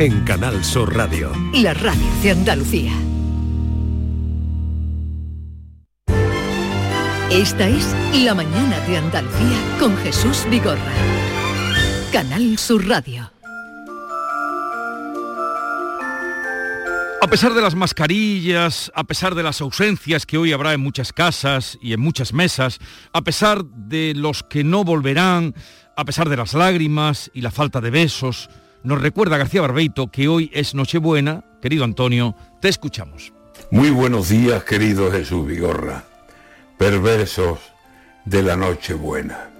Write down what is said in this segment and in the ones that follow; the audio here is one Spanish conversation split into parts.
en Canal Sur Radio. La radio de Andalucía. Esta es La mañana de Andalucía con Jesús Vigorra. Canal Sur Radio. A pesar de las mascarillas, a pesar de las ausencias que hoy habrá en muchas casas y en muchas mesas, a pesar de los que no volverán, a pesar de las lágrimas y la falta de besos, nos recuerda García Barbeito que hoy es Nochebuena. Querido Antonio, te escuchamos. Muy buenos días, querido Jesús Vigorra, perversos de la Nochebuena.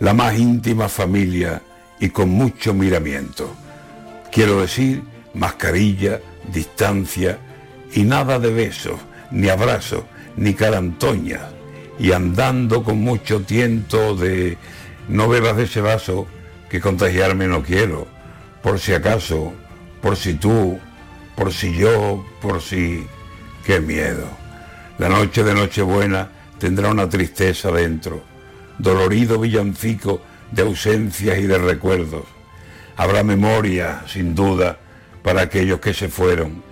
La más íntima familia y con mucho miramiento. Quiero decir, mascarilla, distancia y nada de besos, ni abrazos, ni carantoñas, y andando con mucho tiento de no bebas de ese vaso que contagiarme no quiero, por si acaso, por si tú, por si yo, por si... ¡Qué miedo! La noche de Nochebuena tendrá una tristeza dentro, dolorido villancico de ausencias y de recuerdos. Habrá memoria, sin duda, para aquellos que se fueron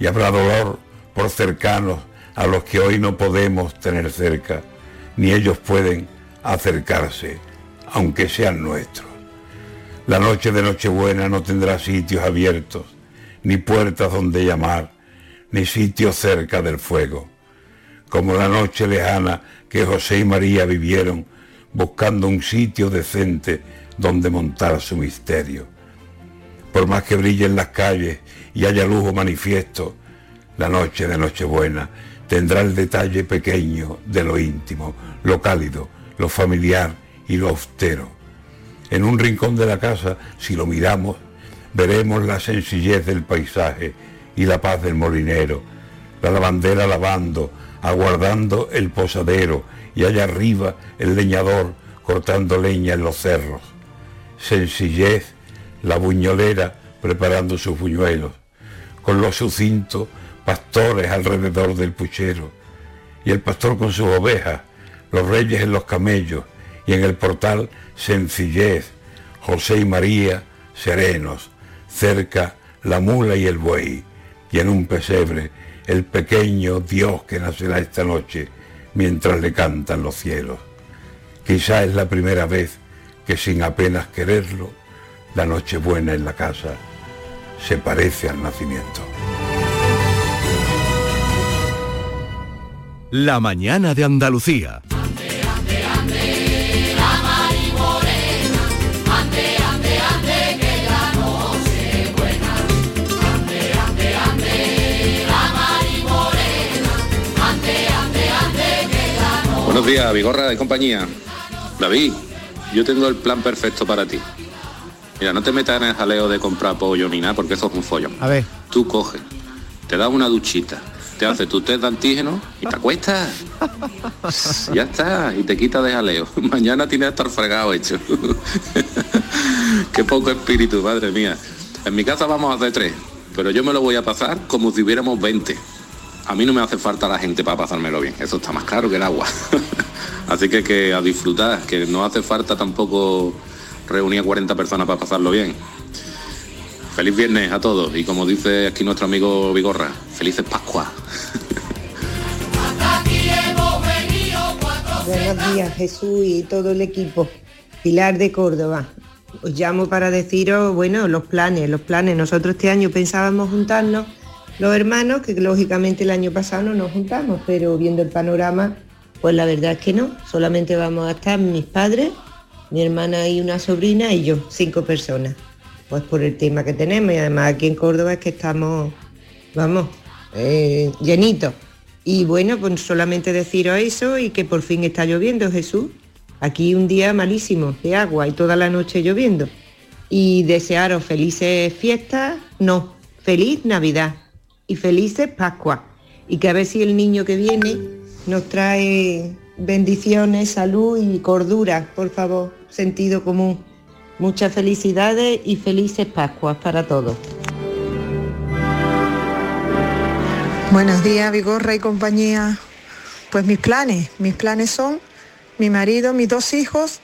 y habrá dolor por cercanos a los que hoy no podemos tener cerca, ni ellos pueden acercarse, aunque sean nuestros. La noche de Nochebuena no tendrá sitios abiertos, ni puertas donde llamar, ni sitios cerca del fuego, como la noche lejana que José y María vivieron buscando un sitio decente donde montar su misterio por más que brillen las calles y haya lujo manifiesto, la noche de Nochebuena tendrá el detalle pequeño de lo íntimo, lo cálido, lo familiar y lo austero. En un rincón de la casa, si lo miramos, veremos la sencillez del paisaje y la paz del molinero, la lavandera lavando, aguardando el posadero y allá arriba el leñador cortando leña en los cerros. Sencillez la buñolera preparando sus buñuelos, con los sucintos pastores alrededor del puchero, y el pastor con sus ovejas, los reyes en los camellos, y en el portal sencillez, José y María serenos, cerca la mula y el buey, y en un pesebre el pequeño Dios que nacerá esta noche mientras le cantan los cielos. Quizá es la primera vez que sin apenas quererlo, la Nochebuena en la casa se parece al nacimiento. La mañana de Andalucía. Buenos días, Vigorra de compañía. David, yo tengo el plan perfecto para ti. Mira, no te metas en el jaleo de comprar pollo ni nada, porque eso es un follón. A ver. Tú coges, te das una duchita, te haces tu test de antígeno y te acuestas. ya está, y te quitas de jaleo. Mañana tienes que estar fregado hecho. Qué poco espíritu, madre mía. En mi casa vamos a hacer tres, pero yo me lo voy a pasar como si hubiéramos 20. A mí no me hace falta la gente para pasármelo bien, eso está más caro que el agua. Así que, que a disfrutar, que no hace falta tampoco reunir a 40 personas para pasarlo bien. Feliz viernes a todos y como dice aquí nuestro amigo Vigorra, felices Pascua. Buenos días Jesús y todo el equipo. Pilar de Córdoba. Os llamo para deciros, bueno, los planes, los planes. Nosotros este año pensábamos juntarnos los hermanos, que lógicamente el año pasado no nos juntamos, pero viendo el panorama, pues la verdad es que no. Solamente vamos a estar mis padres, mi hermana y una sobrina y yo, cinco personas. Pues por el tema que tenemos y además aquí en Córdoba es que estamos, vamos, eh, llenitos. Y bueno, pues solamente deciros eso y que por fin está lloviendo, Jesús. Aquí un día malísimo de agua y toda la noche lloviendo. Y desearos felices fiestas, no, feliz Navidad y felices Pascua. Y que a ver si el niño que viene nos trae bendiciones, salud y cordura, por favor, sentido común. Muchas felicidades y felices Pascuas para todos. Buenos días, Vigorra y compañía. Pues mis planes, mis planes son mi marido, mis dos hijos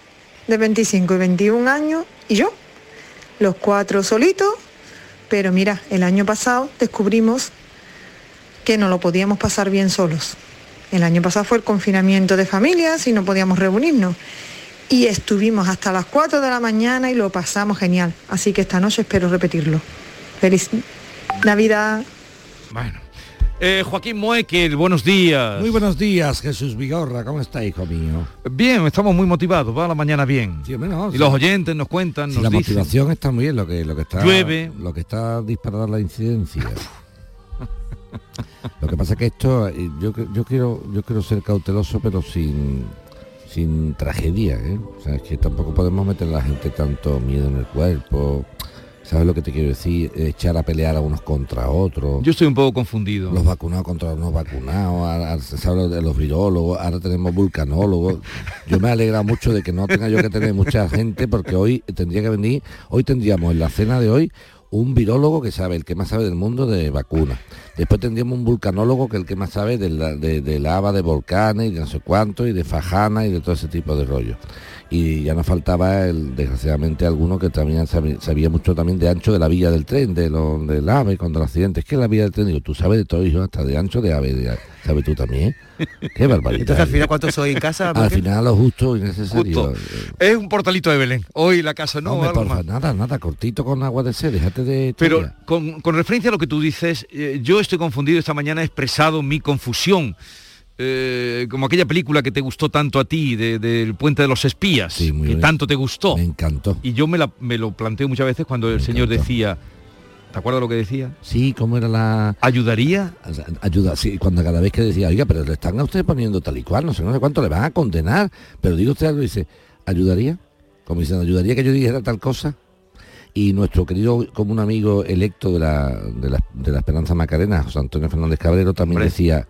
de 25 y 21 años y yo. Los cuatro solitos, Pero mira, el año pasado descubrimos que no lo podíamos pasar bien solos. El año pasado fue el confinamiento de familias y no podíamos reunirnos. Y estuvimos hasta las 4 de la mañana y lo pasamos genial. Así que esta noche espero repetirlo. Feliz Navidad. Bueno. Eh, Joaquín Moekel, buenos días. Muy buenos días, Jesús Vigorra. ¿Cómo está, hijo mío? Bien, estamos muy motivados, va a la mañana bien. Sí, menos, y los oyentes nos cuentan, nos la dicen. motivación está muy bien, lo que, lo que está... Llueve. Lo que está disparada la incidencia. lo que pasa es que esto, eh, yo, yo quiero yo quiero ser cauteloso, pero sin sin tragedia, ¿eh? O sea, es que tampoco podemos meter a la gente tanto miedo en el cuerpo. ¿Sabes lo que te quiero decir? Echar a pelear a unos contra otros. Yo estoy un poco confundido. Los vacunados contra los no vacunados, ahora de los virólogos, ahora tenemos vulcanólogos. Yo me alegra mucho de que no tenga yo que tener mucha gente porque hoy tendría que venir, hoy tendríamos en la cena de hoy un virólogo que sabe, el que más sabe del mundo de vacunas. Después tendríamos un vulcanólogo que es el que más sabe de, la, de, de lava, de volcanes y de no sé cuánto, y de fajana y de todo ese tipo de rollo. Y ya nos faltaba, el, desgraciadamente, alguno que también sabía, mucho también de ancho de la vía del tren, de lo, del ave, cuando el accidente. Es que la vía del tren, digo, tú sabes de todo, hijo, hasta de ancho de ave, de, ¿sabes tú también? Qué barbaridad. Entonces, al final, ¿cuántos soy en casa? Al final, lo justo y necesario. Justo. Es un portalito de Belén. Hoy la casa no. no porfa, nada, nada, cortito con agua de sed, déjate de... Pero con, con, referencia a lo que tú dices, eh, yo estoy confundido, esta mañana he expresado mi confusión. Eh, como aquella película que te gustó tanto a ti, del de, Puente de los Espías, sí, que bien. tanto te gustó. Me encantó. Y yo me, la, me lo planteo muchas veces cuando me el Señor decía, ¿te acuerdas lo que decía? Sí, ¿cómo era la...? ¿Ayudaría? Ayuda, sí, cuando cada vez que decía, oiga, pero le están a usted poniendo tal y cual, no sé, no sé cuánto, le van a condenar. Pero digo usted algo dice, ¿ayudaría? Como diciendo, ¿ayudaría que yo dijera tal cosa? y nuestro querido como un amigo electo de la, de la, de la Esperanza Macarena, José Antonio Fernández Cabrero, también Hombre. decía,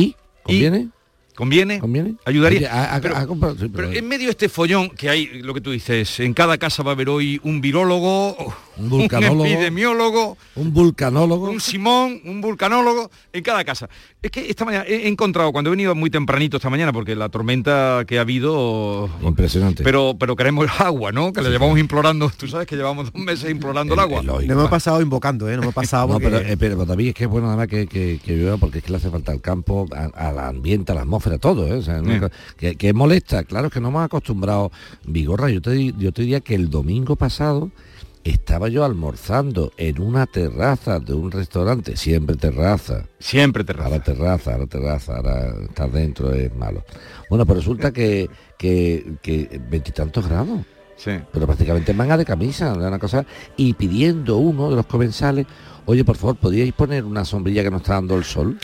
¿y? ¿Conviene? ¿Conviene? ¿Conviene? ¿Ayudaría? Oye, ha- pero, sí, pero pero- en medio de este follón que hay, lo que tú dices, en cada casa va a haber hoy un virólogo, Un vulcanólogo. epidemiólogo, un vulcanólogo. un Simón, un vulcanólogo, en cada casa. Es que esta mañana he encontrado, cuando he venido muy tempranito esta mañana, porque la tormenta que ha habido... Impresionante. Pero, pero queremos agua, ¿no? Que le llevamos implorando, tú sabes que llevamos dos meses implorando el, agua. No me he pasado invocando, ¿eh? No me he pasado No, pero, eh, pero David, es que es bueno nada más que, que, que llueva porque es que le hace falta al campo, a- al ambiente, a la atmósfera, todo, ¿eh? O sea, no- que, que molesta, claro que no hemos acostumbrado. Vigorra, yo te, yo te diría que el domingo pasado estaba yo almorzando en una terraza de un restaurante, siempre terraza, Siempre te ahora terraza, ahora terraza, ahora estar dentro es malo. Bueno, pues resulta que que que veintitantos grados Sí. pero prácticamente en manga de camisa, una cosa, y pidiendo uno de los comensales, oye, por favor, ¿podríais poner una sombrilla que nos está dando el sol?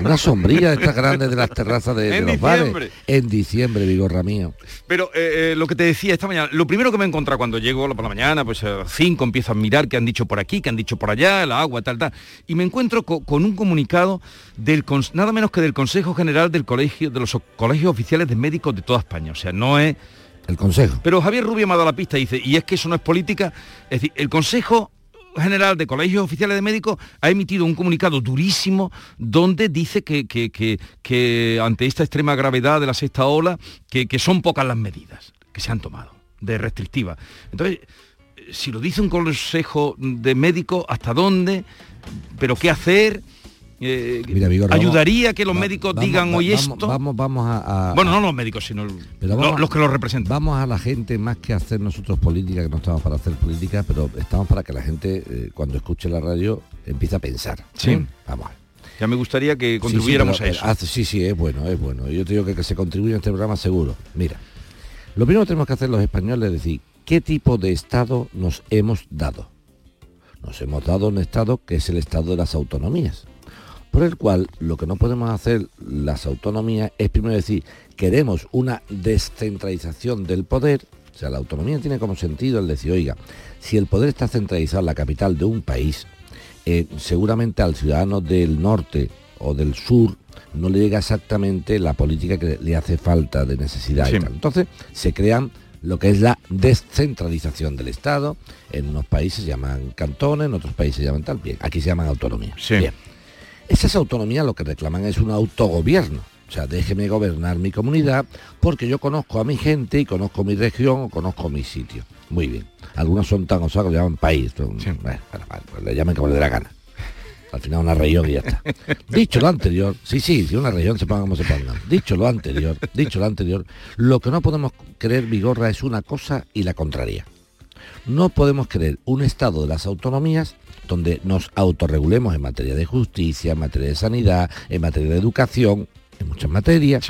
Una sombrilla de estas grandes de las terrazas de, los diciembre. bares. En diciembre, vigorra mío. Pero eh, eh, lo que te decía esta mañana, lo primero que me he encontrado cuando llego por la mañana, pues a las 5 empiezo a mirar qué han dicho por aquí, qué han dicho por allá, el agua, tal, tal. Y me encuentro co- con un comunicado del nada menos que del Consejo General del Colegio, de los colegios oficiales de médicos de toda España. O sea, no es. El consejo. Pero Javier Rubio me ha dado la pista y dice, y es que eso no es política. Es decir, el Consejo General de Colegios Oficiales de Médicos ha emitido un comunicado durísimo donde dice que, que- que- ante esta extrema gravedad de la sexta ola, que, son pocas las medidas que se han tomado de restrictiva. Entonces, si lo dice un consejo de médicos, ¿hasta dónde? ¿Pero qué hacer? Eh, Mira, vamos- ¿Ayudaría que los va- médicos vamos- digan hoy vamos- esto? Vamos, vamos a, a- bueno, no los médicos, sino vamos- los que los representan. Vamos a la gente más que hacer nosotros política, que no estamos para hacer política, pero estamos para que la gente, eh, cuando escuche la radio, empiece a pensar. Sí. ¿eh? Vamos a ver. Ya me gustaría que Sí, sí, contribuyéramos pero, a eso. sí, sí, es bueno, es bueno. Yo te digo que, que se contribuye a este programa seguro. Mira, lo primero que tenemos que hacer los españoles es decir, ¿qué tipo de Estado nos hemos dado? Nos hemos dado un Estado que es el Estado de las autonomías, por el cual lo que no podemos hacer las autonomías es primero decir, queremos una descentralización del poder, o sea, la autonomía tiene como sentido el decir, oiga, si el poder está centralizado en la capital de un país, eh, seguramente al ciudadano del norte o del sur no le llega exactamente la política que le hace falta de necesidad Sí. y tal. Entonces se crean lo que es la descentralización del Estado. En unos países se llaman cantones, en otros países se llaman tal. Bien, aquí se llaman autonomía. Sí. Bien. Esas autonomías lo que reclaman es un autogobierno. O sea, déjeme gobernar mi comunidad porque yo conozco a mi gente y conozco mi región o conozco mi sitio. Muy bien. Algunos son tan osados que le llaman país. Son- bueno, bueno, vale, pues le llamen como le dé la gana. Al final una región y ya está. Dicho lo anterior, sí, sí, si una región se ponga como se ponga. Dicho lo anterior, dicho lo anterior, lo que no podemos creer, Vigorra, es una cosa y la contraria. No podemos creer un estado de las autonomías donde nos autorregulemos en materia de justicia, en materia de sanidad, en materia de educación, en muchas materias.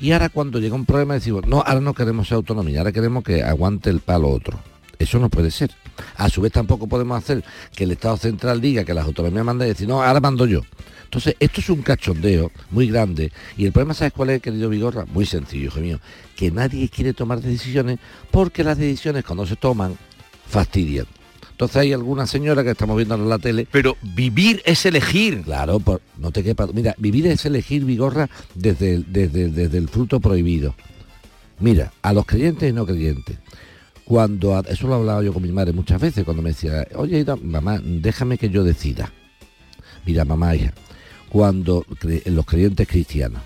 Y ahora cuando llega un problema decimos, no, ahora no queremos autonomía, ahora queremos que aguante el palo otro. Eso no puede ser. A su vez tampoco podemos hacer que el Estado central diga que las autonomías mandan y decir, no, ahora mando yo. Entonces, esto es un cachondeo muy grande. Y el problema, ¿sabes cuál es, querido Vigorra? Muy sencillo, hijo mío. Que nadie quiere tomar decisiones porque las decisiones cuando se toman fastidian. Entonces hay alguna señora que estamos viendo en la tele. Pero vivir es elegir. Claro, por- no te quepa. Mira, vivir es elegir Vigorra desde, el- desde, desde el fruto prohibido. Mira, a los creyentes y no creyentes. Cuando, a- eso lo he hablado yo con mi madre muchas veces, cuando me decía, oye, mamá, déjame que yo decida. Mira, mamá, hija, cuando cre- los creyentes cristianos,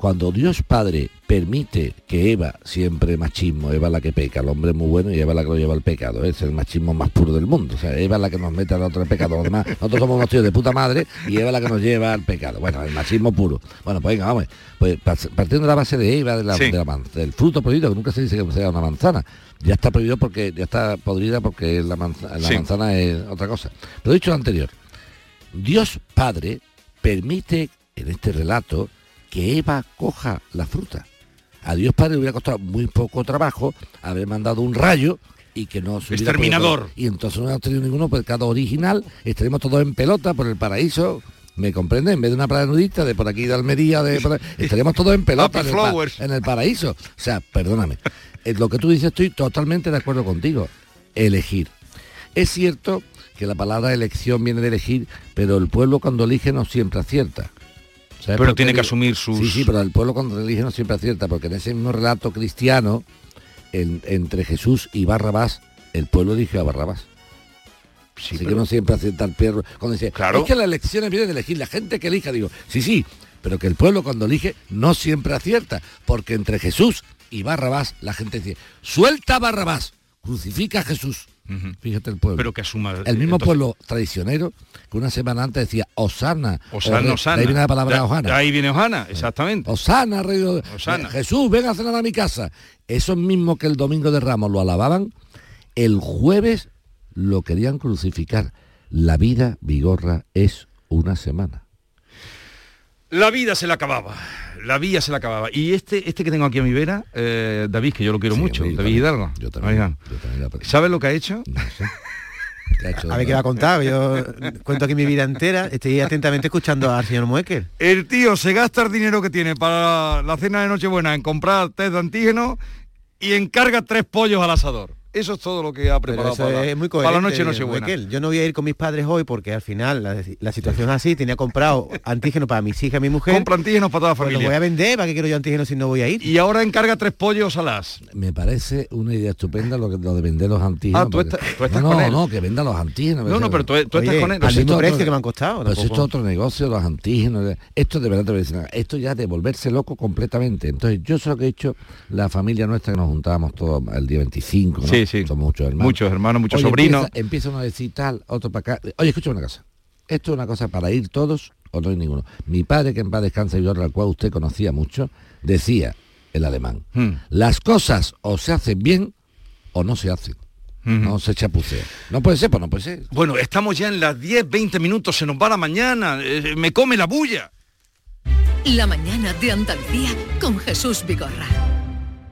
cuando Dios Padre permite que Eva, siempre machismo, Eva la que peca, el hombre es muy bueno y Eva la que lo lleva al pecado, es el machismo más puro del mundo, o sea, Eva es la que nos mete al otro pecado, los demás, nosotros somos unos tíos de puta madre y Eva es la que nos lleva al pecado, bueno, el machismo puro. Bueno, pues venga, vamos, pues partiendo de la base de Eva, de la- Sí. de la del fruto prohibido, que nunca se dice que sea una manzana, ya está prohibido porque ya está podrida porque la, manza- la Sí. manzana es otra cosa. Pero dicho lo anterior, Dios Padre permite en este relato que Eva coja la fruta. A Dios Padre le hubiera costado muy poco trabajo haber mandado un rayo y que no se Exterminador. podido- Y entonces no hubiéramos tenido ninguno pecado original, estaremos todos en pelota por el paraíso. ¿Me comprende? En vez de una playa nudista de por aquí de Almería, de por ahí, estaríamos todos en pelota en el, en el paraíso. O sea, perdóname. Eh, lo que tú dices estoy totalmente de acuerdo contigo. Elegir. Es cierto que la palabra elección viene de elegir, pero el pueblo cuando elige no siempre acierta. ¿Sabes Pero tiene que asumir sus- Sí, sí, pero el pueblo cuando elige no siempre acierta, porque en ese mismo relato cristiano, en- entre Jesús y Barrabás, el pueblo eligió a Barrabás. Así que no siempre acierta el perro. Cuando dice, Claro. es que las elecciones vienen de elegir, la gente que elija, digo, sí, sí, pero que el pueblo cuando elige no siempre acierta, porque entre Jesús y Barrabás la gente dice, suelta a Barrabás, crucifica a Jesús. Fíjate el pueblo. Pero que asuma... el mismo entonces- pueblo traicionero que una semana antes decía Osana. Osana, o- Osana. de Ahí viene la palabra De- Osana. de ahí viene Osana, exactamente. Osana, rey Osana. Jesús, ven a cenar a mi casa. Esos mismos que el domingo de Ramos lo alababan, el jueves lo querían crucificar. La vida, Vigorra, es una semana. La vida se la acababa. La vida se la acababa. Y este, este que tengo aquí a mi vera, eh, David, que yo lo quiero Sí, mucho, David también. Hidalgo. Yo también, yo también lo aprecio. ¿sabes lo que ha hecho? No sé. ¿Qué ha hecho A ver qué va a contar. Yo cuento aquí mi vida entera. Estoy atentamente escuchando al señor Muecker. El tío se gasta el dinero que tiene para la cena de Nochebuena en comprar test de antígeno y encarga tres pollos al asador. Eso es todo lo que ha Pero preparado para, es muy para la coherente, noche de Nochebuena. Muecker. Yo no voy a ir con mis padres hoy porque al final la, la situación es así. Tenía comprado antígeno para mis hijas y mi mujer. Compra antígenos para toda la Pues lo familia. voy a vender. ¿Para qué quiero yo antígeno si no voy a ir? Y ahora encarga tres pollos a las. Me parece una idea estupenda lo, que, lo de vender los antígenos. Ah, tú porque- estás- tú estás no, con no, él. no, que venda los antígenos. No, no, pero tú, tú estás con él. al Pues mismo precio otro- que me han costado. Pues tampoco- esto es otro negocio, los antígenos. Esto de verdad te voy a decir una- Esto ya de volverse loco completamente. Entonces, yo sé lo que he hecho la familia nuestra que nos juntábamos todos el día 25. ¿no? Sí, sí. Somos muchos hermanos. Muchos hermanos, muchos Oye, sobrinos. Empieza, empieza uno a decir tal, otro para acá. Oye, escucha una cosa. Esto es una cosa para ir todos o no hay ninguno. Mi padre, que en paz descansa y al cual usted conocía mucho, decía el alemán, Hmm. las cosas o se hacen bien o no se hacen. No se chapucea. No puede ser, pues no puede ser. Bueno, estamos ya en las 10, 20 minutos, se nos va la mañana, eh, me come la bulla. La mañana de Andalucía con Jesús Vigorra.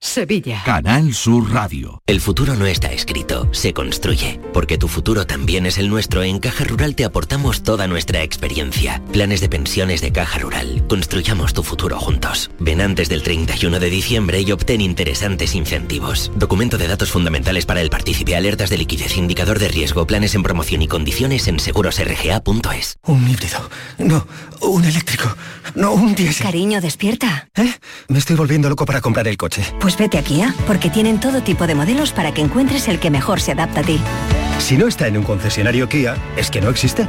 Sevilla. Canal Sur Radio. El futuro no está escrito, se construye. Porque tu futuro también es el nuestro, en Caja Rural te aportamos toda nuestra experiencia. Planes de pensiones de Caja Rural. Construyamos tu futuro juntos. Ven antes del 31 de diciembre y obtén interesantes incentivos. Documento de datos fundamentales para el partícipe, alertas de liquidez, indicador de riesgo, planes en promoción y condiciones en segurosrga.es. Un híbrido. No, un eléctrico. No, un diésel. Cariño, despierta. ¿Eh? Me estoy volviendo loco para comprar el coche. Pues vete a Kia, porque tienen todo tipo de modelos para que encuentres el que mejor se adapta a ti. Si no está en un concesionario Kia, es que no existe.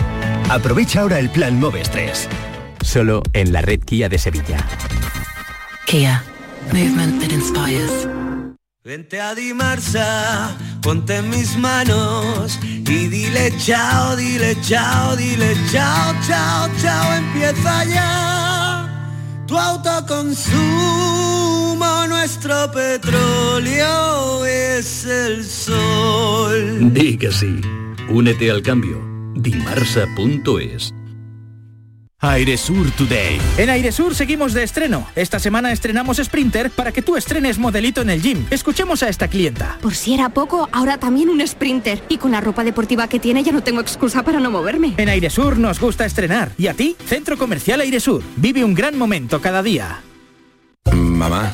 Aprovecha ahora el plan Moves 3. Solo en la red Kia de Sevilla. Kia. Movement that inspires. Vente a Dimarsa, ponte en mis manos y dile chao, dile chao, dile chao, chao, chao, empieza ya tu autoconsumo, nuestro petróleo es el sol. Di que sí. Únete al cambio. Dimarsa.es Airesur Today. En Airesur seguimos de estreno. Esta semana estrenamos Sprinter para que tú estrenes modelito en el gym. Escuchemos a esta clienta. Por si era poco, ahora también un Sprinter. Y con la ropa deportiva que tiene ya no tengo excusa para no moverme. En Airesur nos gusta estrenar. ¿Y a ti? Centro Comercial Airesur. Vive un gran momento cada día. Mamá,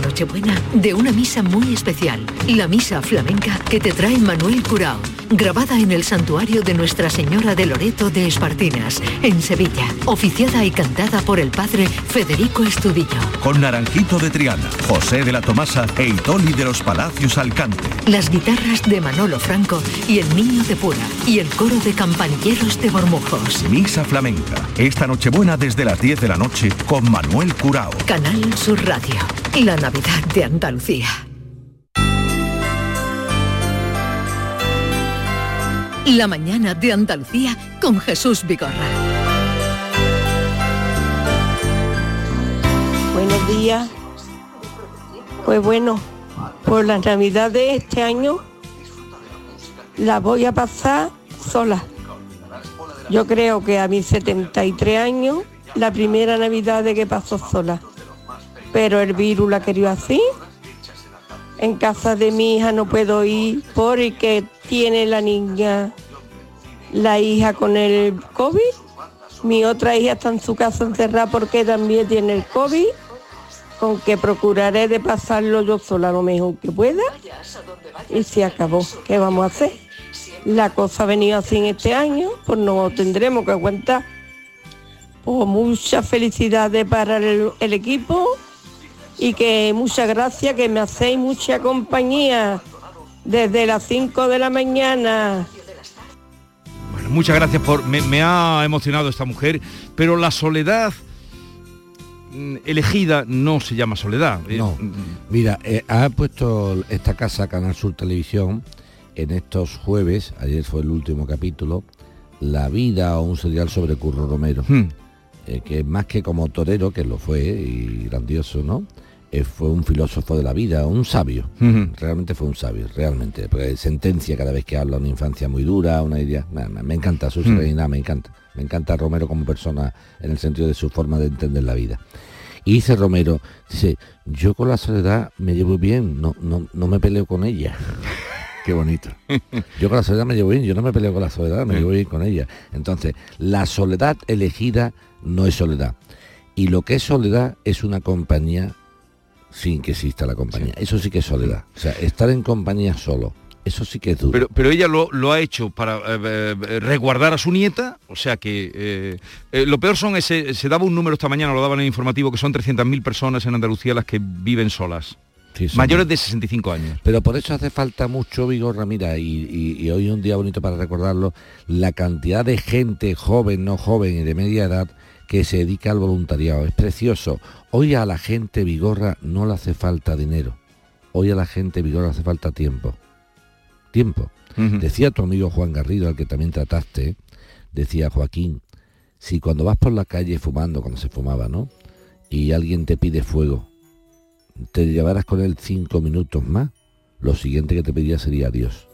Nochebuena de una misa muy especial, la misa flamenca que te trae Manuel Curao, grabada en el santuario de Nuestra Señora de Loreto de Espartinas, en Sevilla, oficiada y cantada por el padre Federico Estudillo. Con Naranjito de Triana, José de la Tomasa e Itoli de los Palacios Alcante. Las guitarras de Manolo Franco y el Niño de Pura y el coro de campanilleros de Bormujos. Misa flamenca. Esta Nochebuena desde las 10 de la noche con Manuel Curao. Canal Sur Radio, la Navidad de Andalucía. La mañana de Andalucía con Jesús Vigorra. Buenos días. Pues bueno, por la Navidad de este año la voy a pasar sola. Yo creo que a mis 73 años, la primera Navidad de que paso sola. Pero el virus la querido así. En casa de mi hija no puedo ir porque tiene la niña, la hija con el COVID. Mi otra hija está en su casa encerrada porque también tiene el COVID. Con que procuraré de pasarlo yo sola lo mejor que pueda. Y se acabó. ¿Qué vamos a hacer? La cosa ha venido así en este año, pues no tendremos que aguantar. Pues muchas felicidades para el, el equipo y que muchas gracias, que me hacéis mucha compañía desde las 5 de la mañana. Bueno, muchas gracias por... Me, me ha emocionado esta mujer, pero la soledad mm, elegida no se llama soledad. No. Mira, eh, ha puesto esta casa, Canal Sur Televisión, en estos jueves, ayer fue el último capítulo, La vida o un serial sobre Curro Romero. Hmm. eh, que más que como torero, que lo fue y grandioso, ¿no? Eh, fue un filósofo de la vida, un sabio. Realmente fue un sabio, realmente. Porque sentencia cada vez que habla una infancia muy dura, una idea. Me, encanta su serenidad, me encanta. Me encanta Romero como persona en el sentido de su forma de entender la vida. Y dice Romero, dice, yo con la soledad me llevo bien, no, no, no me peleo con ella. Qué bonito. Yo con la soledad me llevo bien, yo no me peleo con la soledad, me llevo bien con ella. Entonces, la soledad elegida no es soledad. Y lo que es soledad es una compañía sin que exista la compañía. Eso sí que es soledad. O sea, estar en compañía solo, eso sí que es duro. Pero, pero ella lo, lo ha hecho para eh, eh, resguardar a su nieta, o sea que eh, eh, lo peor son ese, se daba un número esta mañana, lo daban en el informativo, que son 300.000 personas en Andalucía las que viven solas. Sí, Mayores de 65 años. Pero por eso hace falta mucho vigor, Ramira, y, y- y hoy es un día bonito para recordarlo, la cantidad de gente joven, no joven y de media edad que se dedica al voluntariado. Es precioso. Hoy a la gente vigorra no le hace falta dinero. Hoy a la gente, Vigor, hace falta tiempo. Tiempo. Decía tu amigo Juan Garrido, al que también trataste, decía Joaquín, si cuando vas por la calle fumando, cuando se fumaba, ¿no? Y alguien te pide fuego, te llevarás con él cinco minutos más, lo siguiente que te pediría sería adiós.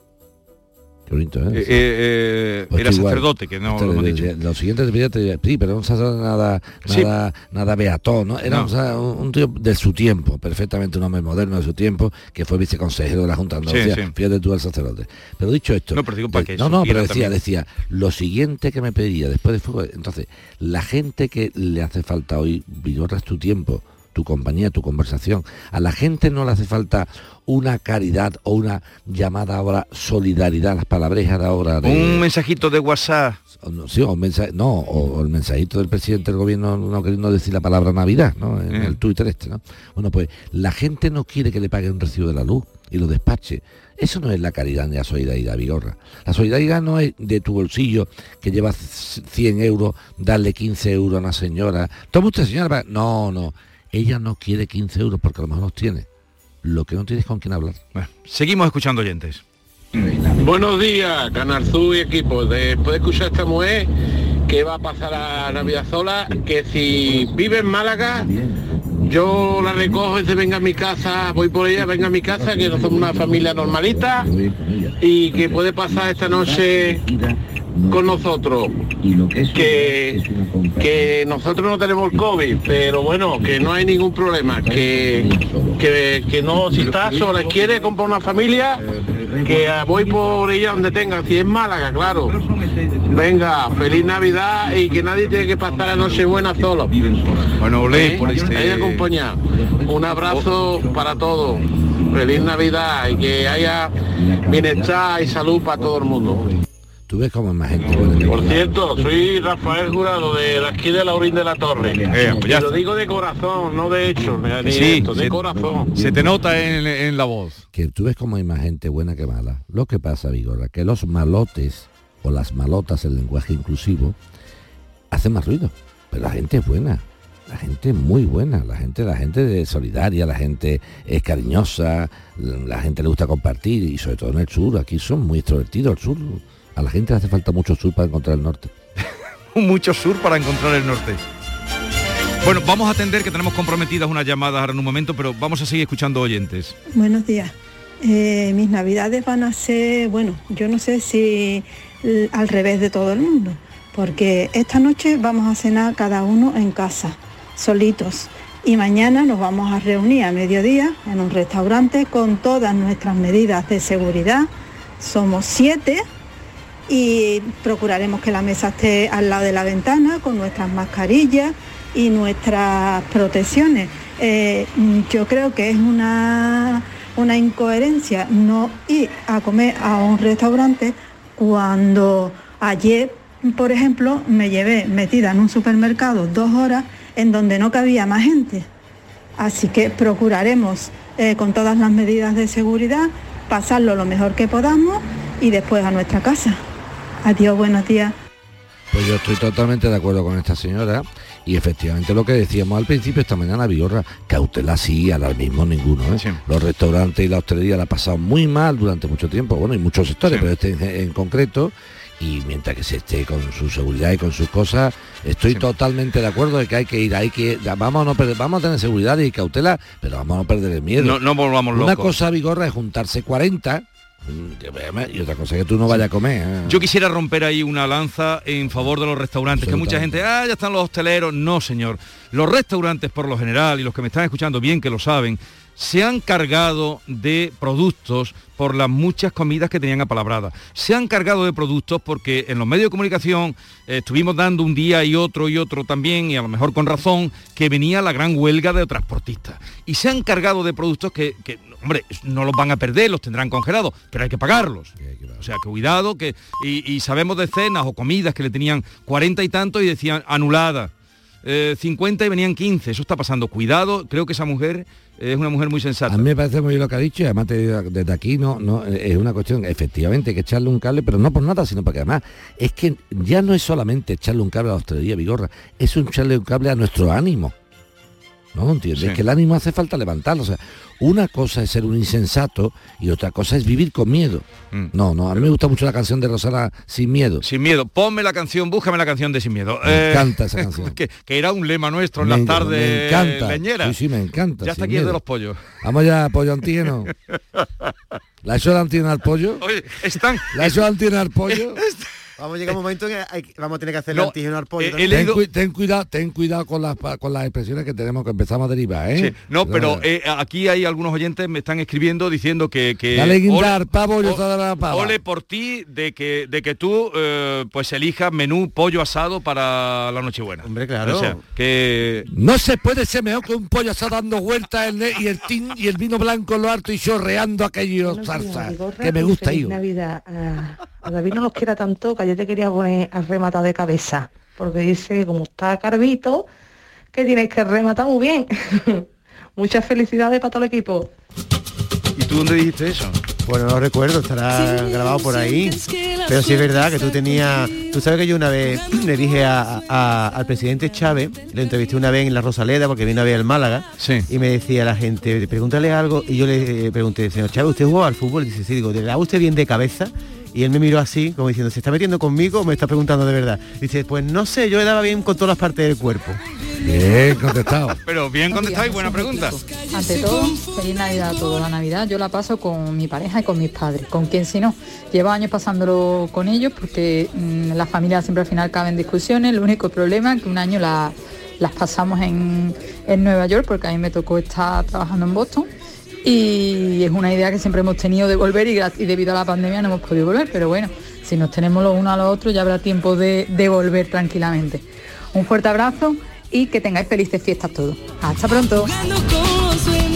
Qué bonito, ¿eh? Eh, eh, Pues era sacerdote, que no lo hemos dicho. Lo siguiente te pedía, te- sí, pero no sacerdote nada, Sí. nada, nada beatón, ¿no? Era No. un sa- un, un tío de su tiempo, perfectamente un hombre moderno de su tiempo, que fue viceconsejero de la Junta de Sí, Andalucía. sí. Fíjate tú al sacerdote. Pero dicho esto. No, pero digo para de- que no, no, pero decía, también. decía, lo siguiente que me pediría después de fuego, entonces, la gente que le hace falta hoy, vigorras tu tiempo, tu compañía, tu conversación. A la gente no le hace falta una caridad o una llamada ahora solidaridad, las palabrejas de ahora de Un mensajito de WhatsApp. sí, o mensaje, no, o, el mensajito del presidente del gobierno no queriendo decir la palabra Navidad, ¿no? En Mm. el Twitter este, ¿no? Bueno, pues la gente no quiere que le pague un recibo de la luz y lo despache. Eso no es la caridad ni la solidaridad, Vigorra. La solidaridad no es de tu bolsillo que llevas 100 euros, darle 15 euros a una señora. Toma usted, señora. No, no. Ella no quiere 15 euros porque a lo mejor los tiene. Lo que no tienes con quién hablar. Seguimos escuchando oyentes. Buenos días, Canal Sur y equipo. Después de escuchar a esta mujer que va a pasar la Navidad sola, que si vive en Málaga, yo la recojo y se venga a mi casa, voy por ella, venga a mi casa, que no somos una familia normalita y que puede pasar esta noche con nosotros. Que, que nosotros no tenemos el COVID, pero bueno, que no hay ningún problema. Que, que, que no, si está sola y quiere comprar una familia, que voy por ella donde tenga, si es Málaga, claro. Venga, feliz Navidad y que nadie tiene que pasar la noche buena solo. Bueno, olé ¿Eh? por este-. Un abrazo para todos. Feliz Navidad y que haya bienestar y salud para todo el mundo. Tú ves cómo es más gente. buena. Por cierto, soy Rafael Jurado de aquí de Laurín de la Torre. pues ya y lo digo de corazón, no de hecho, ni de Sí, esto, de se- corazón. Se te nota en, en la voz. que tú ves como hay más gente buena que mala. Lo que pasa, Vigorra, que los malotes o las malotas, el lenguaje inclusivo, hacen más ruido. Pero la gente es buena. La gente es muy buena, la gente, la gente es solidaria, la gente es cariñosa, la gente le gusta compartir y sobre todo en el sur, aquí son muy extrovertidos, el sur, a la gente le hace falta mucho sur para encontrar el norte. Mucho sur para encontrar el norte. Bueno, vamos a atender que tenemos comprometidas unas llamadas ahora en un momento, pero vamos a seguir escuchando oyentes. Buenos días. Eh, mis navidades van a ser, bueno, yo no sé si al revés de todo el mundo, porque esta noche vamos a cenar cada uno en casa, solitos, y mañana nos vamos a reunir a mediodía en un restaurante con todas nuestras medidas de seguridad. Somos siete y procuraremos que la mesa esté al lado de la ventana con nuestras mascarillas y nuestras protecciones. Eh, yo creo que es una, una incoherencia no ir a comer a un restaurante cuando ayer, por ejemplo, me llevé metida en un supermercado dos horas en donde no cabía más gente. Así que procuraremos, eh, con todas las medidas de seguridad, pasarlo lo mejor que podamos y después a nuestra casa. Adiós, buenos días. Pues yo estoy totalmente de acuerdo con esta señora y efectivamente lo que decíamos al principio esta mañana, Vigorra, cautela sí, alarmismo ninguno. ¿eh? Los restaurantes y la hostelería la han pasado muy mal durante mucho tiempo, bueno, y muchos sectores, pero este en, en concreto, y mientras que se esté con su seguridad y con sus cosas, estoy totalmente de acuerdo de que hay que ir, hay que, vamos a no perder, vamos a tener seguridad y cautela, pero vamos a no perder el miedo. No, no volvamos Una locos. cosa, Vigorra, es juntarse 40 mm, y otra cosa que tú no vayas a comer. ¿eh? Yo quisiera romper ahí una lanza en favor de los restaurantes, que mucha gente, ah, ya están los hosteleros. No, señor. Los restaurantes, por lo general, y los que me están escuchando bien que lo saben, se han cargado de productos por las muchas comidas que tenían apalabradas. Se han cargado de productos porque en los medios de comunicación eh, estuvimos dando un día y otro y otro también, y a lo mejor con razón, que venía la gran huelga de transportistas. Y se han cargado de productos que, que, hombre, no los van a perder, los tendrán congelados, pero hay que pagarlos. O sea, que cuidado, que y, y sabemos de cenas o comidas que le tenían 40 y tantos y decían anulada. Eh, 50 y venían 15, eso está pasando. Cuidado, creo que esa mujer es una mujer muy sensata. A mí me parece muy bien lo que ha dicho y además te desde aquí no, no es una cuestión, efectivamente hay que echarle un cable, pero no por nada, sino porque además es que ya no es solamente echarle un cable a la hostelería Vigorra, es un echarle un cable a nuestro ánimo. ¿No? ¿Entiendes? Sí. Que el ánimo hace falta levantarlo. O sea, una cosa es ser un insensato y otra cosa es vivir con miedo. No, no, a mí me gusta mucho la canción de Rosana Sin Miedo. Mm. Sin miedo, ponme la canción, búscame la canción de Sin Miedo. Me encanta esa canción. Que, que era un lema nuestro en Me las tardes me encanta. leñeras. Sí, sí, me encanta. Ya está aquí el de miedo. los pollos. Vamos ya, pollo antígeno. ¿La hecho antígeno al pollo? Oye, están... ¿La hecho antígeno al pollo? Vamos a llegar a un momento en que hay- vamos a tener que hacer No, el antígeno al pollo. eh. Ten, cui- ten cuidado, ten cuidado con las con las expresiones que tenemos que empezamos a derivar, ¿eh? Sí, no, pero eh, aquí hay algunos oyentes me están escribiendo diciendo que, que Dale guindar, ole- pavo, yo o- te daré la pava. ole por ti de que de que tú eh, pues elijas menú pollo asado para la Nochebuena. Hombre, claro. O sea, que No se puede ser mejor que un pollo asado dando vueltas y el tin y el vino blanco en lo alto y chorreando aquello salsa que me gusta yo. Navidad. A, a David no los quiera tanto que ayer te quería poner a rematar de cabeza. Porque dice, como está Carvito, que tienes que rematar muy bien. Muchas felicidades para todo el equipo. ¿Y tú dónde dijiste eso? Bueno, no recuerdo, estará grabado por ahí. Pero sí es verdad que tú tenías... Tú sabes que yo una vez le dije a- a- al presidente Chávez, le entrevisté una vez en la Rosaleda porque vino a ver al Málaga, y me decía la gente, pregúntale algo, y yo le pregunté, señor Chávez, ¿usted jugó al fútbol? Y dice, sí, digo, ¿le da usted bien de cabeza? Y él me miró así, como diciendo, ¿se está metiendo conmigo o me está preguntando de verdad? Dice, pues no sé, yo le daba bien con todas las partes del cuerpo. Bien contestado. Pero bien contestado y buena pregunta. Ante todo, feliz Navidad a todos. La Navidad yo la paso con mi pareja y con mis padres, con quien si no. Llevo años pasándolo con ellos porque mm, las familias siempre al final caben discusiones. El único problema es que un año la- las pasamos en, en Nueva York porque a mí me tocó estar trabajando en Boston. Y es una idea que siempre hemos tenido de volver y, debido a la pandemia no hemos podido volver. Pero bueno, si nos tenemos los unos a los otros ya habrá tiempo de, de volver tranquilamente. Un fuerte abrazo y que tengáis felices fiestas todos. Hasta pronto.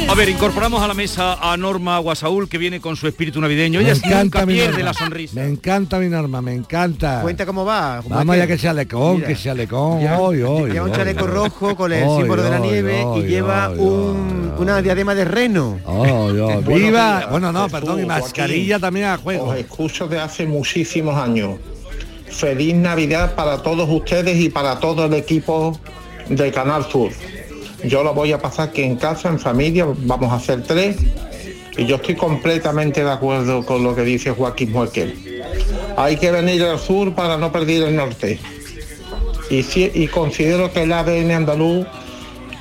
A ver, incorporamos a la mesa a Norma Guasaúl que viene con su espíritu navideño. Ella nunca mi pierde Norma. la sonrisa. Me encanta mi norma, me encanta. Cuenta cómo va. cómo Vamos ya que chalecón, Mira, que chalecón. lleva- hoy, hoy, lleva un chaleco hoy. rojo con el Hoy, símbolo de la nieve hoy, y lleva hoy, un- una diadema de reno. Hoy, hoy. Buenos ¡Viva! Bueno, no, Jesús, perdón, y mascarilla también a juego. Os escucho de hace muchísimos años. Feliz Navidad para todos ustedes y para todo el equipo de Canal Sur. Yo lo voy a pasar aquí en casa, en familia, vamos a hacer tres. Y yo estoy completamente de acuerdo con lo que dice Joaquín Muekel. Hay que venir al sur para no perder el norte. Y, si- y considero que el ADN andaluz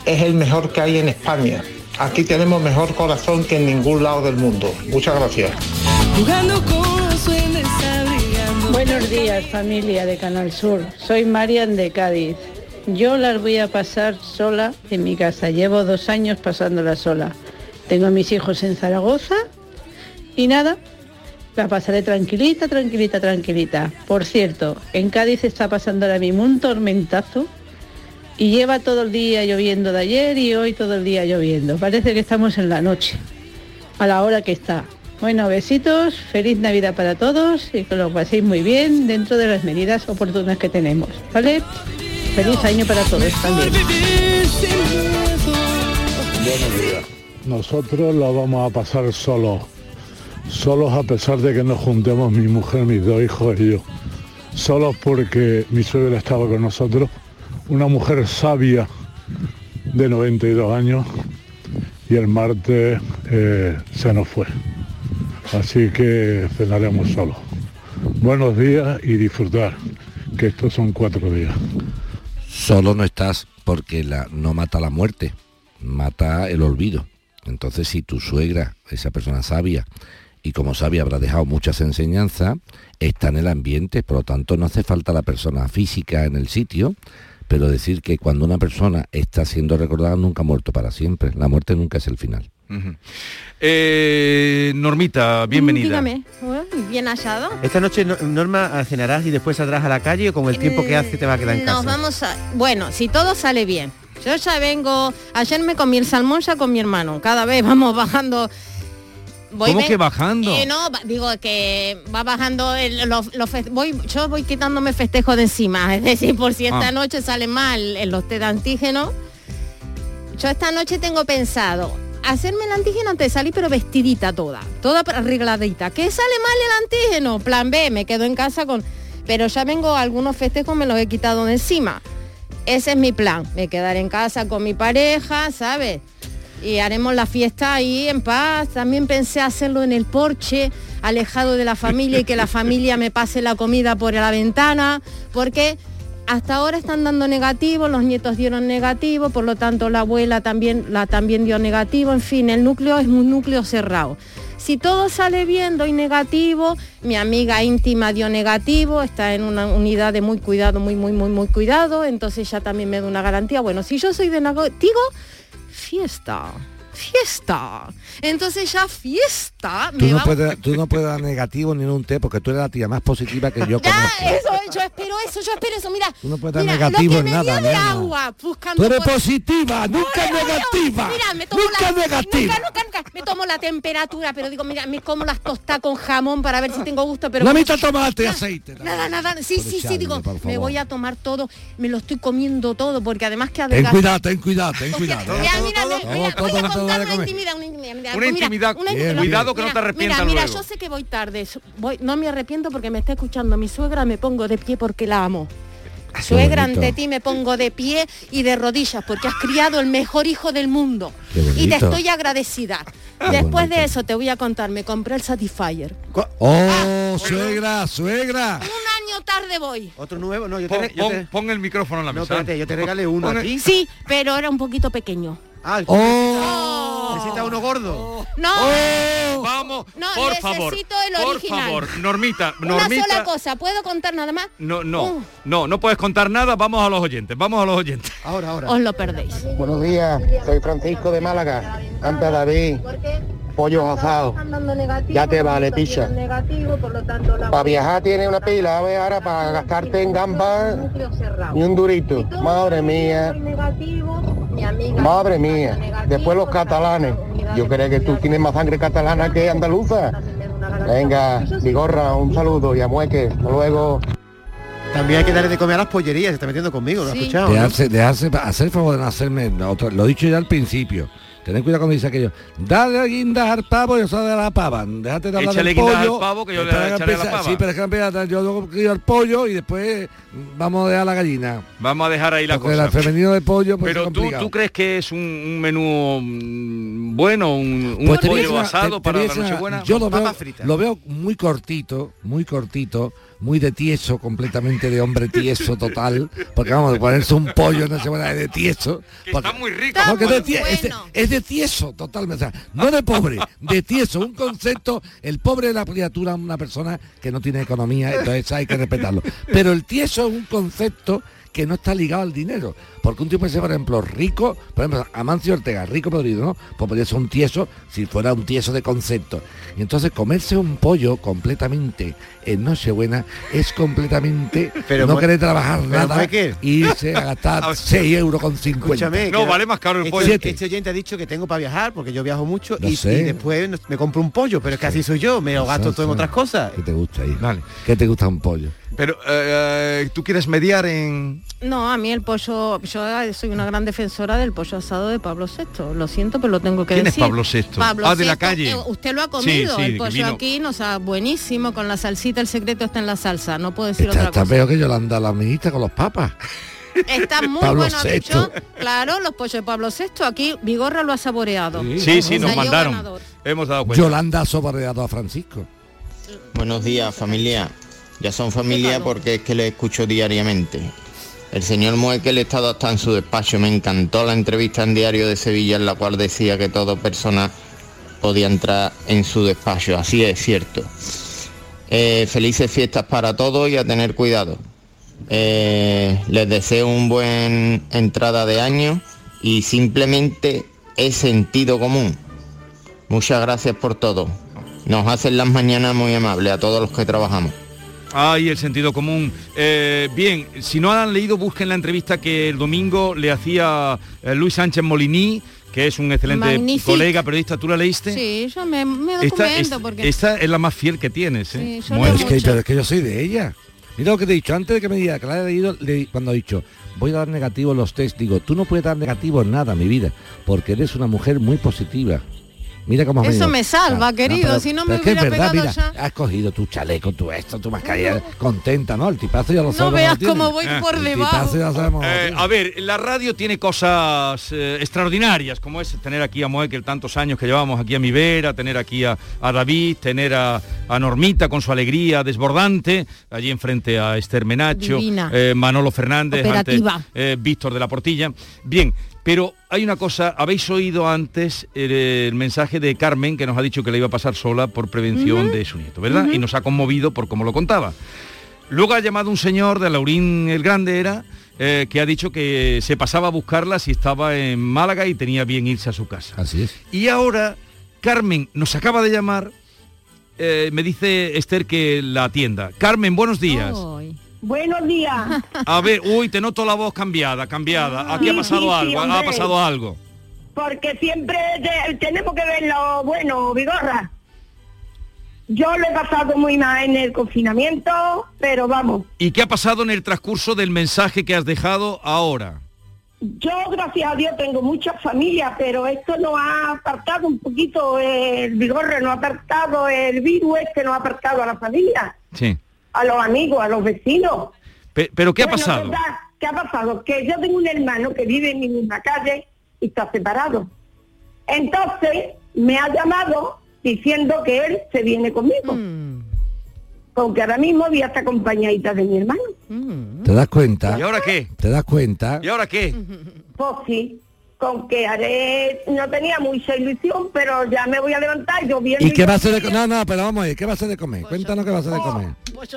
es el mejor que hay en España. Aquí tenemos mejor corazón que en ningún lado del mundo. Muchas gracias. Buenos días familia de Canal Sur, soy Marian de Cádiz. Yo las voy a pasar sola en mi casa, llevo dos años pasándola sola. Tengo a mis hijos en Zaragoza y nada, la pasaré tranquilita, tranquilita, tranquilita. Por cierto, en Cádiz está pasando ahora mismo un tormentazo y lleva todo el día lloviendo de ayer y hoy todo el día lloviendo. Parece que estamos en la noche, a la hora que está. Bueno, besitos, feliz Navidad para todos y que lo paséis muy bien dentro de las medidas oportunas que tenemos, ¿vale? Feliz año para todos también. Buenos días. Nosotros la vamos a pasar solos. Solos a pesar de que nos juntemos mi mujer, mis dos hijos y yo. Solos porque mi suegra estaba con nosotros. Una mujer sabia de 92 años y el martes eh, se nos fue. Así que cenaremos solos. Buenos días y disfrutar, que estos son cuatro días. Solo no estás porque la, no mata la muerte, mata el olvido. Entonces si tu suegra, esa persona sabia, y como sabia habrá dejado muchas enseñanzas, está en el ambiente, por lo tanto no hace falta la persona física en el sitio, pero decir que cuando una persona está siendo recordada nunca ha muerto para siempre. La muerte nunca es el final. Eh, Normita, bienvenida. Dígame, Uy, bien hallado. Esta noche, no- Norma, cenarás y después saldrás a la calle o con el tiempo que hace te va a quedar en Nos casa. vamos a... Bueno, si todo sale bien. Yo ya vengo... Ayer me comí el salmón ya con mi hermano. Cada vez vamos bajando... Voy ¿Cómo ven- que bajando? Eh, no, digo que va bajando el- los, los voy, yo voy quitándome festejo de encima. Es decir, por si esta Ah. noche sale mal en los test de antígeno. Yo esta noche tengo pensado hacerme el antígeno antes de salir, pero vestidita toda, toda arregladita. ¿Qué sale mal el antígeno? Plan B, me quedo en casa con... Pero ya vengo, algunos festejos me los he quitado de encima. Ese es mi plan, me quedaré en casa con mi pareja, ¿sabes? Y haremos la fiesta ahí en paz. También pensé hacerlo en el porche, alejado de la familia y que la familia me pase la comida por la ventana, porque hasta ahora están dando negativo, los nietos dieron negativo, por lo tanto la abuela también, la también dio negativo, en fin, el núcleo es un núcleo cerrado. Si todo sale bien, doy negativo, mi amiga íntima dio negativo, está en una unidad de muy cuidado, muy, muy, muy, muy cuidado, entonces ya también me da una garantía. Bueno, si yo soy de negativo, fiesta, fiesta. Entonces ya fiesta, Tú me no, va- puedes, tú no puedes dar negativo ni en un té porque tú eres la tía más positiva que yo Ya, conozco. eso, yo espero eso, yo espero eso, mira. Tú no puedes dar mira, negativo lo en que me nada, dio de agua, buscando Tú eres por- positiva, nunca negativa. Mira, me tomo nunca la, negativa. Nunca, nunca, nunca. Me tomo la temperatura, pero digo, mira, me como las tostadas con jamón para ver si tengo gusto, pero como- mitad de tomate y aceite. Nada, nada, sí, Pero sí, sí, digo, me voy a tomar todo, me lo estoy comiendo todo, porque además que Ten adelgaza- cuidado, ten cuidado, ten cuidado. Ya, mira, mira, Todo, mira, todo, voy a no una intimidad, una intimidad, mira, Una mira, intimidad. una intimidad. cuidado que no te Mira, arrepientas Mira, mira, luego. yo sé que voy tarde, voy, no me arrepiento porque me está escuchando mi suegra, me pongo de pie porque la amo. Suegra bonito. ante ti me pongo de pie y de rodillas porque has criado el mejor hijo del mundo. Y te estoy agradecida. Después de eso te voy a contar, me compré el Satisfyer. Oh, suegra, suegra. Un año tarde voy. Otro nuevo, no, yo Pon, te, yo pon- te- pon el micrófono en la no, mesa. espérate, yo te regalé uno Pon a ti. Sí, pero era un poquito pequeño. Ah, Oh. Necesita uno gordo. No, Vamos, No, por necesito favor. el por favor, Normita, una Normita. sola cosa, ¿puedo contar nada más? No, no, Uh. no, no puedes contar nada, vamos a los oyentes, vamos a los oyentes. Ahora, ahora. Os lo perdéis. Buenos días, soy Francisco de Málaga. Anta David, pollo asado. Ya te vale, picha. Para viajar tiene una pila, a ver, ahora para gastarte en gambas y un durito. Madre mía, madre mía. Después los catalanes. Yo creo que tú tienes más sangre catalana que andaluza. Venga, Vigorra, un saludo y a Mueque. Hasta luego. También hay que darle de comer a las pollerías, se está metiendo conmigo, ¿lo has Sí. escuchado? no? Dejarse, dejarse, hacer el favor de no hacerme lo he dicho ya al principio. Tened cuidado cuando dice aquello. Dale guindas al pavo y eso de la pava. Déjate de hablar Échale del guindas al pollo. pavo que yo le echaré la pava. Sí, pero es que empieza, yo luego crío al pollo y después vamos a dejar la gallina. Vamos a dejar ahí la Porque cosa. el femenino de pollo pues Pero es tú, tú crees que es un, un menú mm, bueno, un, un Pues te pollo asado te- te para a la decir una- Nochebuena? Yo veo, lo veo muy cortito, muy cortito, muy de tieso, completamente de hombre tieso total. Porque vamos a ponerse un pollo en la semana de tieso. Que porque- está muy rico. Muy de es, de, es de tieso totalmente. O sea, no de pobre, de tieso. Un concepto, el pobre es la criatura, una persona que no tiene economía, entonces hay que respetarlo. Pero el tieso es un concepto que no está ligado al dinero. Porque un tipo puede ser, por ejemplo, rico, por ejemplo, Amancio Ortega, rico podrido, ¿no? Pues podría ser un tieso si fuera un tieso de concepto. Y entonces comerse un pollo completamente en Nochebuena es completamente Pero no querer trabajar nada Moeque. e irse a gastar 6 euros con 50. Escúchame. No, que- vale más caro el Este, pollo. este oyente ha dicho que tengo para viajar porque yo viajo mucho y, sé. y después me compro un pollo, pero es que así soy yo, me lo gasto Sí, todo en otras cosas. ¿Qué te gusta ahí? Vale. ¿Qué te gusta un pollo? Pero eh, eh, tú quieres mediar en... No, a mí el pollo, yo soy una gran defensora del pollo asado de Pablo VI. Lo siento, pero lo tengo que ¿Quién es decir. Pablo VI? Pablo Ah, de la calle. eh, usted lo ha comido, Sí, sí, el pollo vino. aquí, no, o sea, buenísimo, con la salsita, el secreto está en la salsa, no puedo decir Está, otra está cosa. peor que Yolanda la ministra con los papas. Está muy Pablo bueno, VI. dicho. Claro, los pollos de Pablo VI, aquí Vigorra lo ha saboreado. Sí, sí, nos mandaron. ganador. Hemos dado cuenta. Yolanda ha soborreado a Francisco. Buenos días familia. Ya son familia porque es que le escucho diariamente. El señor Mueque, el estado está en su despacho. Me encantó la entrevista en Diario de Sevilla en la cual decía que toda persona podía entrar en su despacho. Así es cierto. Eh, felices fiestas para todos y a tener cuidado. Eh, les deseo un buen entrada de año y simplemente es sentido común. Muchas gracias por todo. Nos hacen las mañanas muy amables a todos los que trabajamos. Ay, el sentido común. Eh, bien, si no han leído, busquen la entrevista que el domingo le hacía eh, Luis Sánchez Moliní, que es un excelente Magnífico. colega periodista. ¿Tú la leíste? Sí, yo me, me Esta, documento es- porque... esta es la más fiel que tienes. ¿eh? Sí, yo Bueno, Es que, pero es que yo soy de ella. Mira lo que te he dicho, antes de que me diga que la he leído, le- cuando he dicho, voy a dar negativo los test, digo, tú no puedes dar negativo en nada, mi vida, porque eres una mujer muy positiva. Mira cómo Eso me salva, Ah, querido, pero- si no me es hubiera verdad, pegado mira, ya. has cogido tu chaleco, tu esto, tu mascarilla, contenta, ¿no? El tipazo ya lo No sabemos. veas lo tiene. cómo voy por El debajo. ya sabemos. Eh, a ver, la radio tiene cosas eh, extraordinarias, como es tener aquí a Moekel tantos años que llevamos aquí a mi vera, tener aquí a, a David, tener a, a Normita con su alegría desbordante, allí enfrente a Esther Menacho, eh, Manolo Fernández, antes, eh, Víctor de la Portilla. Bien, pero hay una cosa, habéis oído antes el, el mensaje de Carmen que nos ha dicho que le iba a pasar sola por prevención de su nieto, ¿verdad? Y nos ha conmovido por cómo lo contaba. Luego ha llamado un señor de Laurín el Grande, era, eh, que ha dicho que se pasaba a buscarla si estaba en Málaga y tenía bien irse a su casa. Así es. Y ahora Carmen nos acaba de llamar, eh, me dice Esther que la atienda. Carmen, buenos días. Buenos días. A ver, uy, te noto la voz cambiada, cambiada. Aquí ha pasado sí, sí, algo, ha pasado algo. Porque siempre te- tenemos que ver lo bueno, Vigorra. Yo lo he pasado muy mal en el confinamiento, pero vamos, ¿Y qué ha pasado en el transcurso del mensaje que has dejado ahora? yo gracias a Dios tengo mucha familia, pero esto nos ha apartado un poquito el Vigorra, nos ha apartado el virus este, nos ha apartado a la familia, Sí. A los amigos, a los vecinos. Pe- ¿Pero qué ha Bueno, pasado? total, ¿Qué ha pasado? Que yo tengo un hermano que vive en mi misma calle y está separado. Entonces me ha llamado diciendo que él se viene conmigo. Mm. Porque ahora mismo voy a estar acompañadita de mi hermano. ¿Te das cuenta? ¿Y ahora qué? ¿Te das cuenta? ¿Y ahora qué? Pues sí, con que haré, no tenía mucha ilusión, pero ya me voy a levantar, yo viendo ¿Y qué va a hacer de comer? No, no, pero vamos a ir, ¿qué va a hacer de comer? Cuéntanos qué va a hacer de comer.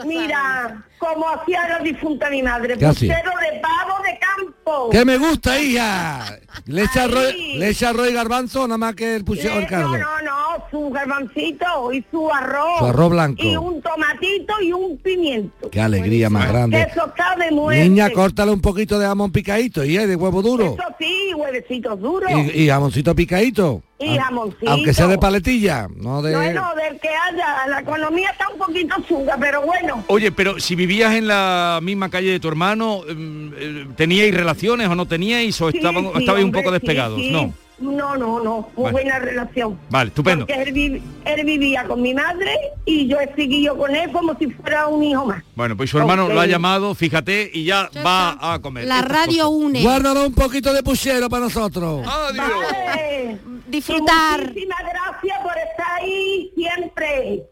Mira, como hacía la difunta mi madre, puchero de pavo de campo. ¡Que me gusta, hija! ¿Le echa, arroz. ¿Le echa arroz y garbanzo o nada más que el puchero el Eh, cardo? No, no, no, su garbancito y su arroz. Su arroz blanco. Y un tomatito y un pimiento. ¡Qué alegría más grande! Eso está de muerte. Niña, córtale un poquito de jamón picadito y de huevo duro. Eso sí, duros. Y, y jamoncito picadito. Y jamoncito. Aunque sea de paletilla, no de... Bueno, del que haya, la economía está un poquito chunga, pero bueno. Oye, pero si vivías en la misma calle de tu hermano, em, eh, ¿teníais relaciones o no teníais o Sí, estaban, sí, estabais un poco sí, despegados? sí. No. No, no, no, muy Vale. buena relación. Vale, estupendo. Porque él, vi- él vivía con mi madre y yo he seguido con él como si fuera un hijo más. Bueno, pues su hermano lo ha llamado, fíjate, y ya, va a comer. La radio cosas. une. Guárdalo un poquito de puchero para nosotros. Vale. Disfrutar. Y muchísimas gracias por estar ahí siempre.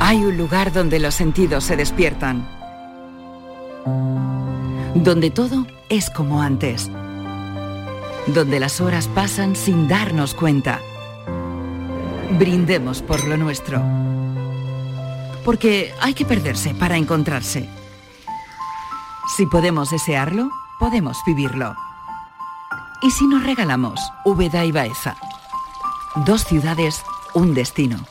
Hay un lugar donde los sentidos se despiertan. Donde todo es como antes. Donde las horas pasan sin darnos cuenta. Brindemos por lo nuestro. Porque hay que perderse para encontrarse. Si podemos desearlo, podemos vivirlo. ¿Y si nos regalamos Úbeda y Baeza? Dos ciudades, un destino.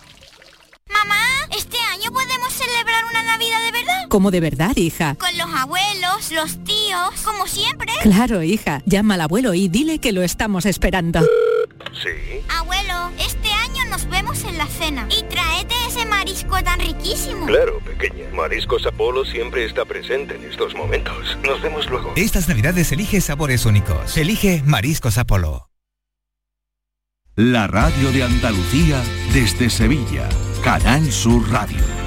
¿Este año podemos celebrar una Navidad de verdad? Como de verdad, hija. Con los abuelos, los tíos, como siempre. Claro, hija. Llama al abuelo y dile que lo estamos esperando. Sí. Abuelo, este año nos vemos en la cena. Y tráete ese marisco tan riquísimo. Claro, pequeña. Mariscos Apolo siempre está presente en estos momentos. Nos vemos luego. Estas navidades elige sabores únicos. Elige Mariscos Apolo. La radio de Andalucía desde Sevilla. Canal Sur Radio.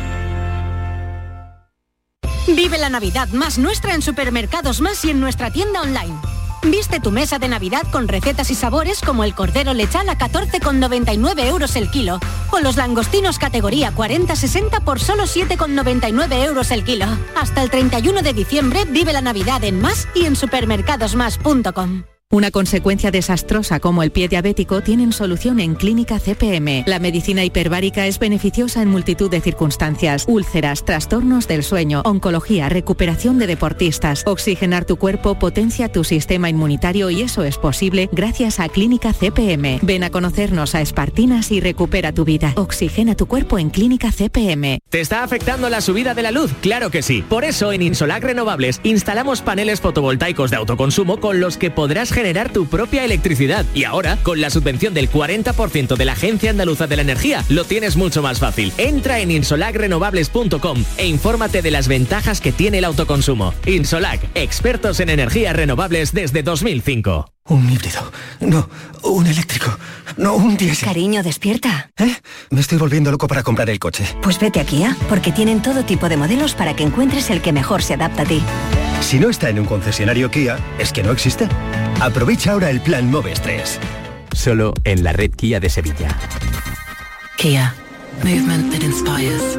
Vive la Navidad más nuestra en Supermercados Más y en nuestra tienda online. Viste tu mesa de Navidad con recetas y sabores como el cordero lechal a 14,99 euros el kilo o los langostinos categoría 40-60 por solo 7,99 euros el kilo. Hasta el 31 de diciembre vive la Navidad en Más y en supermercadosmás.com. Una consecuencia desastrosa como el pie diabético tienen solución en Clínica CPM. La medicina hiperbárica es beneficiosa en multitud de circunstancias. Úlceras, trastornos del sueño, oncología, recuperación de deportistas. Oxigenar tu cuerpo potencia tu sistema inmunitario y eso es posible gracias a Clínica CPM. Ven a conocernos a Espartinas y recupera tu vida. Oxigena tu cuerpo en Clínica CPM. ¿Te está afectando la subida de la luz? Claro que sí. Por eso en Insolac Renovables instalamos paneles fotovoltaicos de autoconsumo con los que podrás generar tu propia electricidad. Y ahora, con la subvención del 40% de la Agencia Andaluza de la Energía, lo tienes mucho más fácil. Entra en insolacrenovables.com e infórmate de las ventajas que tiene el autoconsumo. Insolac, expertos en energías renovables desde 2005. Un híbrido. No, un eléctrico. No, un diésel. Cariño, despierta. ¿Eh? Me estoy volviendo loco para comprar el coche. Pues vete a Kia, porque tienen todo tipo de modelos para que encuentres el que mejor se adapta a ti. Si no está en un concesionario Kia, es que no existe. Aprovecha ahora el plan Moves 3. Solo en la red Kia de Sevilla. Kia. Movement that inspires.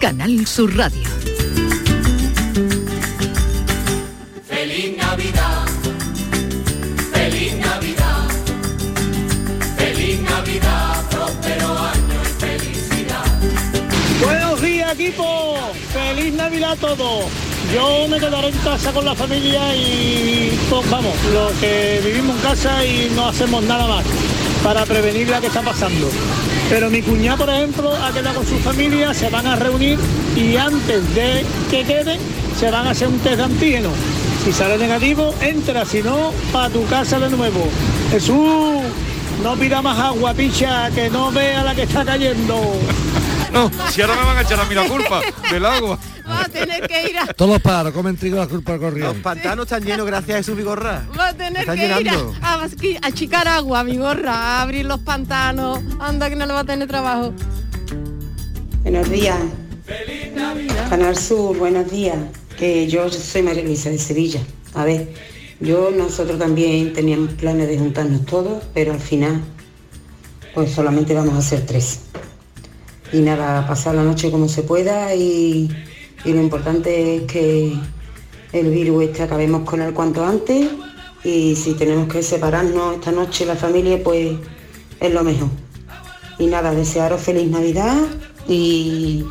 Canal Sur Radio. Feliz Navidad, feliz Navidad, feliz Navidad, próspero año y felicidad. Buenos días equipo, feliz Navidad a todos. Yo me quedaré en casa con la familia y pues, vamos, lo que vivimos en casa y no hacemos nada más para prevenir la que está pasando. Pero mi cuñada, por ejemplo, ha quedado con su familia, se van a reunir y antes de que queden, se van a hacer un test de antígeno. Si sale negativo, entra, si no, para tu casa de nuevo. Jesús, no pida más agua, picha, que no vea la que está cayendo. No, si ahora me van a echar a mí la culpa del agua. Va a tener que ir a, Todos paros, comen trigo la culpa Los corriente. pantanos están llenos gracias a Jesús Vigorra. va a tener Están que ir llenando. a, a, a achicar agua, mi gorra, a abrir los pantanos. Anda que no le va a tener trabajo. Buenos días. Canal Sur, buenos días. Que yo soy María Luisa de Sevilla. A ver, yo nosotros también teníamos planes de juntarnos todos, pero al final, pues solamente vamos a ser tres. Y nada, pasar la noche como se pueda y, lo importante es que el virus este acabemos con él cuanto antes y si tenemos que separarnos esta noche la familia, pues es lo mejor. Y nada, desearos feliz Navidad y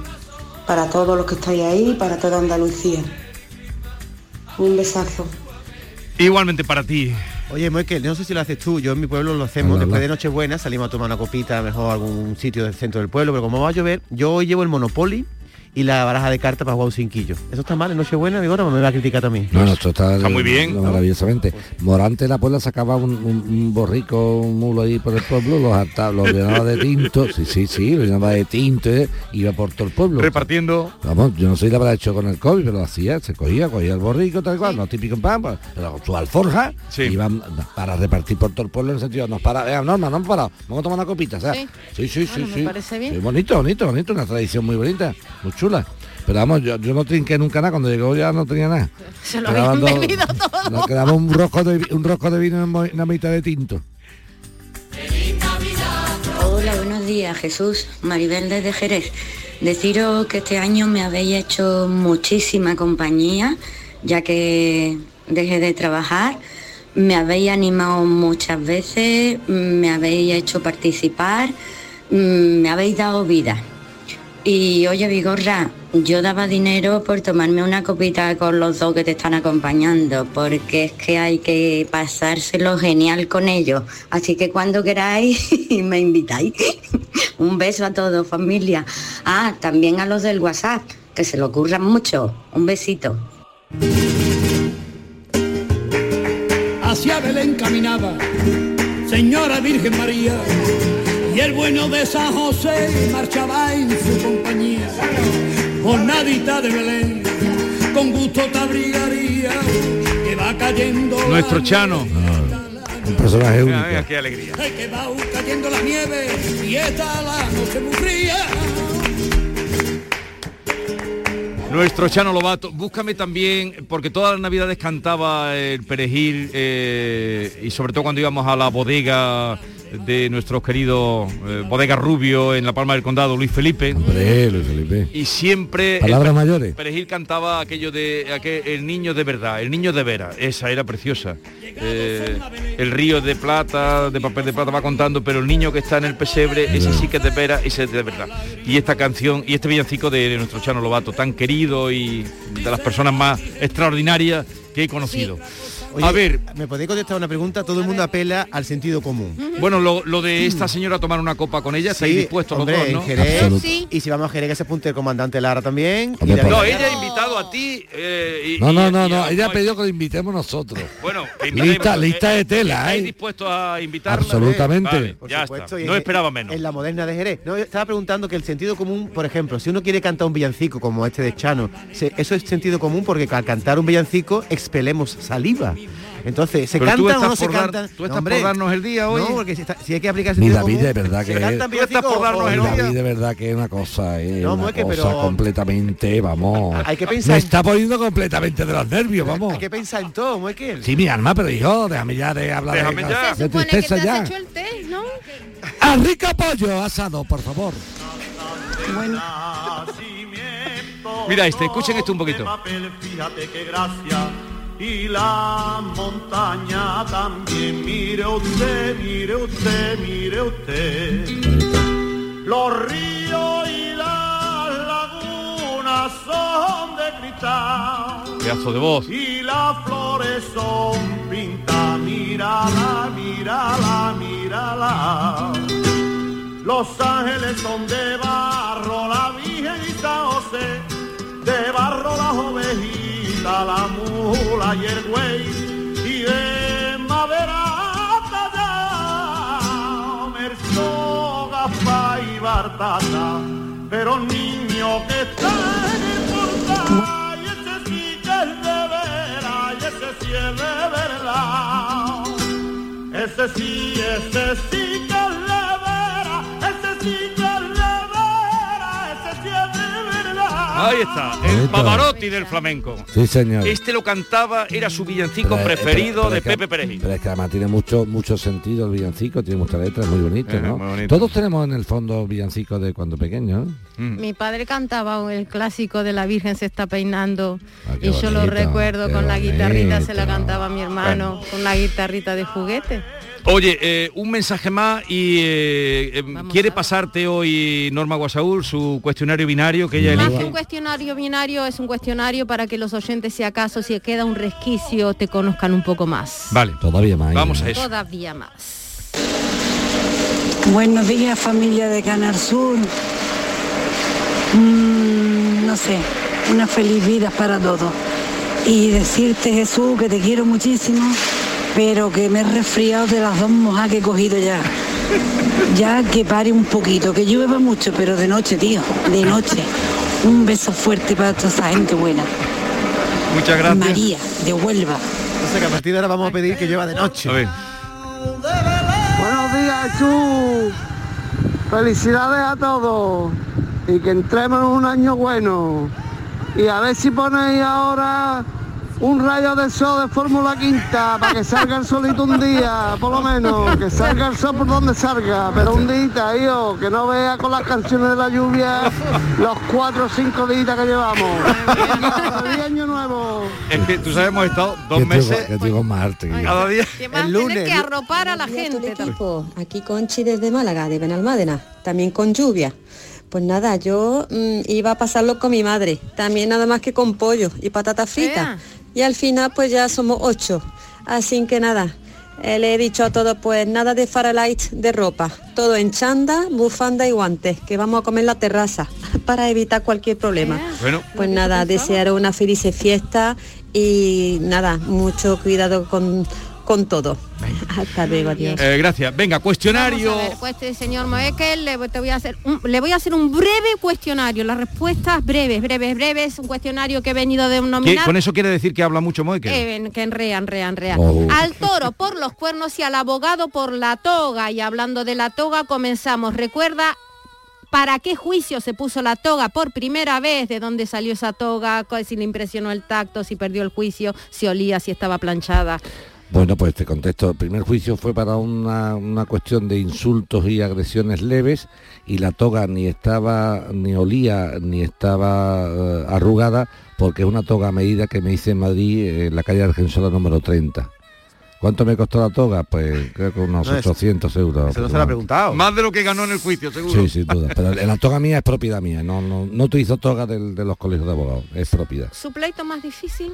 para todos los que estáis ahí, para toda Andalucía. Un besazo. Igualmente para ti. Oye, Moekel, no sé si lo haces tú, yo en mi pueblo lo hacemos, Hola, después hola. de Nochebuena salimos a tomar una copita, mejor algún sitio del centro del pueblo, pero como va a llover, yo hoy llevo el Monopoly y la baraja de cartas para jugar un cinquillo. ¿Eso está mal en Nochebuena, Vigora, o me va a criticar también? No, no, esto está, Está muy bien, no, ¿no? maravillosamente. Morante de la Puebla sacaba un, un- un borrico, un mulo ahí por el pueblo, los hartaba, los llenaba de tinto, sí, sí, sí, lo llenaba de tinto, eh, iba por todo el pueblo. Repartiendo. Vamos, yo no sé si lo habrá hecho con el COVID, pero lo hacía, se cogía, cogía el borrico, tal cual, no típico en pan, pues, pero con su alforja, iban para repartir por todo el pueblo en el sentido, nos para, eh, Norma, no hemos parado, vamos a tomar una copita, ¿sabes? Sí, sí, sí, Bueno, me sí. parece bien. Sí, bonito, bonito, bonito, una tradición muy bonita, chula. Pero vamos, yo, yo no trinqué nunca nada, cuando llegó ya no tenía nada. Se lo habían dos- bebido todo. Nos quedaba un rosco de, un rosco de vino en una mitad de tinto. Hola, buenos días, Jesús. Maribel desde Jerez. Deciros que este año me habéis hecho muchísima compañía, ya que dejé de trabajar. Me habéis animado muchas veces, me habéis hecho participar, mm, me habéis dado vida. Y oye, Vigorra, yo daba dinero por tomarme una copita con los dos que te están acompañando, porque es que hay que pasárselo genial con ellos. Así que cuando queráis, me invitáis. Un beso a todos, familia. Ah, también a los del WhatsApp, que se lo ocurran mucho. Un besito. hacia Belén caminaba, Señora Virgen María, y el bueno de San José marchaba en su compañía. Jornadita de Belén, con gusto te abrigaría, que va cayendo Nuestro Chano. Un personaje único. Mira, mira, qué alegría. que va cayendo la nieve, y esta la noche muy fría. Nuestro Chano Lobato, búscame también, porque todas las navidades cantaba el perejil eh, y sobre todo cuando íbamos a la bodega de nuestro querido eh, Bodega Rubio en la Palma del Condado, Luis Felipe. Hombre, Luis Felipe. Y siempre... Palabras mayores. Perejil cantaba aquello de aquel- el niño de verdad, el niño de vera, esa era preciosa. Eh, el río de plata, de papel de plata va contando, pero el niño que está en el pesebre, ese sí que es de vera, ese es de verdad. Y esta canción y este villancico de nuestro Chano Lobato, tan querido y de las personas más extraordinarias que he conocido. Oye, A ver, ¿me podéis contestar una pregunta? Todo el mundo apela al sentido común. bueno, lo, lo de esta señora tomar una copa con ella, estáis Sí, dispuestos hombre, los dos, en ¿no? Jerez, Absoluto. Y si vamos a Jerez, que se apunte el comandante Lara también. Hombre, la- No, ella ha invitado a ti. eh, y- No, no, no, y no. Ella ha pedido que lo invitemos nosotros. Bueno, que Lista, lista eh, de tela, ¿Estáis ¿eh? dispuestos a invitarla? Absolutamente. Vale, Por ya supuesto, está. No en- esperaba menos. En la moderna de Jerez. No, estaba preguntando que el sentido común, por ejemplo, si uno quiere cantar un villancico como este de Chano, se- eso es sentido común porque al cantar un villancico expelemos saliva. Entonces, ¿se Pero cantan o no se dar- cantan? tú estás No, hombre, por darnos el día hoy. No, porque si, está- si hay que aplicar Ni David, común, de verdad ¿se que cantan es- Tú estás villancicos por darnos o el no? día. David, de verdad que es una cosa, es No, una es que, cosa pero- completamente, vamos. Hay que Me pensar en- está poniendo completamente de los nervios, vamos. Hay que pensar en todo, Moekel. Sí, mi alma, pero hijo, déjame ya de hablar Déjame de, ya. de Se supone que te tristeza has ya. hecho el té, ¿no? ¡A rico pollo asado, por favor! Mira este, escuchen esto un poquito. Fíjate qué gracia. Y la montaña también, mire usted, mire usted, mire usted. Los ríos y las lagunas son de cristal. Pedazo de voz. Y las flores son pintas, mírala, mírala, mírala. Los ángeles son de barro, la Virgen y San José, de barro las ovejitas, la mula y el buey, y de madera tallada, merzo, gafá y bartata, pero niño que está portal, y ese sí que es de veras, y ese sí es de verdad. Ese sí, ese sí que es de veras, ese sí que Ahí está, el. Pavarotti del flamenco. Sí, señor. Este lo cantaba, era su villancico Pero, eh, preferido pero- pero de es que- Pepe Perejil. Pero es que además tiene mucho mucho sentido el villancico, tiene mucha letra, es muy bonito, Eh, ¿no? muy bonito. Todos tenemos en el fondo villancicos de cuando pequeños. ¿no? Mm. Mi padre cantaba el clásico de la Virgen se está peinando Ah, y yo lo recuerdo con la guitarrita, se la cantaba a mi hermano con la guitarrita de juguete. Oye, eh, un mensaje más y eh, eh, Vamos quiere pasarte hoy Norma Guasaúl su cuestionario binario que ella Más que un cuestionario binario es un cuestionario para que los oyentes, si acaso, si queda un resquicio, te conozcan un poco más. Vale, Todavía más. vamos a eso. Todavía más. Buenos días familia de Canal Sur. Mm, no sé, una feliz vida para todos. Y decirte Jesús que te quiero muchísimo, pero que me he resfriado de las dos mojas que he cogido ya. Ya que pare un poquito, que llueva mucho, pero de noche, tío, de noche. Un beso fuerte para toda esa gente buena. Muchas gracias. María, de Huelva. Sea que a partir de ahora vamos a pedir que llueva de noche. A ver. Buenos días, Jesús. Felicidades a todos. Y que entremos en un año bueno. Y a ver si ponéis ahora un rayo de sol de Fórmula Quinta para que salga el solito un día, por lo menos. Que salga el sol por donde salga. Pero un día, hijo, que no vea con las canciones de la lluvia los cuatro o cinco días que llevamos. ¡Feliz año nuevo! Es que tú sabes, hemos estado dos meses que digo Marte. cada día. El lunes, que arropar a la gente. Aquí Conchi desde Málaga, de Benalmádena, también con lluvia. Pues nada, yo mm, iba a pasarlo con mi madre, también nada más que con pollo y patatas fritas. Y al final pues ya somos ocho. Así que nada, eh, le he dicho a todos pues nada de faralight de ropa, todo en chanda, bufanda y guantes, que vamos a comer en la terraza para evitar cualquier problema. Bueno, Pues nada, desearos una feliz fiesta y nada, mucho cuidado con, con todo. Hasta luego, adiós. eh, gracias. Venga, cuestionario. Vamos a ver, pues este señor Moekel, le, te voy a hacer un, le voy a hacer un breve cuestionario. Las respuestas breves, breves, breves. Un cuestionario que he venido de ¿Qué- nominar. con eso quiere decir que habla mucho Moekel. Eh, que enrea, enrea, enrea. Oh. Al toro por los cuernos y al abogado por la toga. Y hablando de la toga, comenzamos. Recuerda para qué juicio se puso la toga por primera vez, de dónde salió esa toga, si le impresionó el tacto, si perdió el juicio, si olía, si estaba planchada. Bueno, pues te contesto. El primer juicio fue para una, una cuestión de insultos y agresiones leves y la toga ni estaba, ni olía, ni estaba eh, arrugada porque es una toga a medida que me hice en Madrid, en la calle Argensola número 30. ¿Cuánto me costó la toga? Pues creo que unos No, eso- 800 euros. Eso no se lo ha preguntado. Más de lo que ganó en el juicio, seguro. Sí, sin duda. Pero la toga mía es propiedad mía. No, no, no utilizo toga del- de los colegios de abogados. Es propiedad. ¿Su pleito más difícil?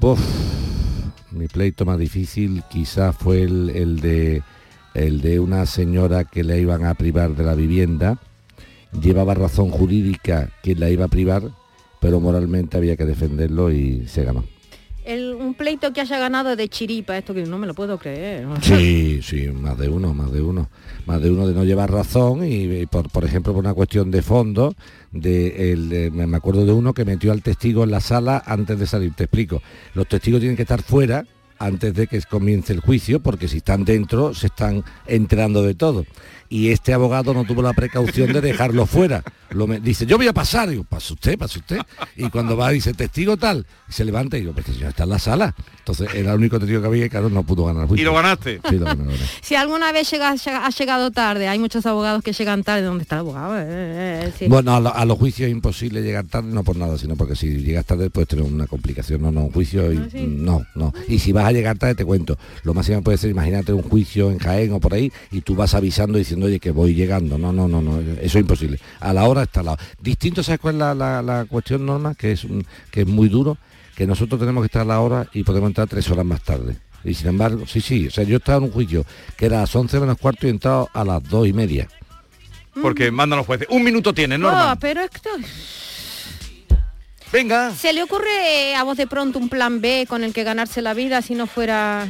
Uf, mi pleito más difícil quizás fue el, de una señora que la iban a privar de la vivienda. Llevaba razón jurídica que la iba a privar, pero moralmente había que defenderlo y se ganó. Un pleito que haya ganado de chiripa, esto que no me lo puedo creer. Sí, sí, más de uno, más de uno. Más de uno de no llevar razón y, por, por ejemplo, por una cuestión de fondo, de el, eh, me me acuerdo de uno que metió al testigo en la sala antes de salir. Te explico. Los testigos tienen que estar fuera antes de que comience el juicio, porque si están dentro se están enterando de todo. Y este abogado no tuvo la precaución de dejarlo fuera. Lo me- dice, yo voy a pasar. Digo, pasa usted, pasa usted. Y cuando va, dice, testigo tal, y se levanta y digo, pues este señor está en la sala. Entonces era el único testigo que había y claro, no pudo ganar el juicio. Y lo ganaste. Sí, lo gané, lo gané. Si alguna vez llega, llega- ha llegado tarde, hay muchos abogados que llegan tarde. ¿Dónde está el abogado? Eh, eh, eh, sí. Bueno, a, lo- a los juicios es imposible llegar tarde, no por nada, sino porque si llegas tarde puedes tener una complicación. No, no, un juicio, y- no, no. Y si vas a llegar tarde, te cuento. Lo máximo puede ser, imagínate un juicio en Jaén o por ahí, y tú vas avisando diciendo, oye, que voy llegando. No, no, no, no, eso es imposible. A la hora está al lado. Distinto, ¿sabes cuál es la, la- la cuestión, Norma? Que es, un- que es muy duro, que nosotros tenemos que estar a la hora y podemos entrar tres horas más tarde. Y sin embargo, sí, sí, o sea, yo estaba en un juicio que era a las 11 menos cuarto y he entrado a las dos y media. Porque mandan los jueces. Un minuto tiene, Norma. pero esto... Venga. ¿Se le ocurre a vos de pronto un plan B con el que ganarse la vida si no fuera...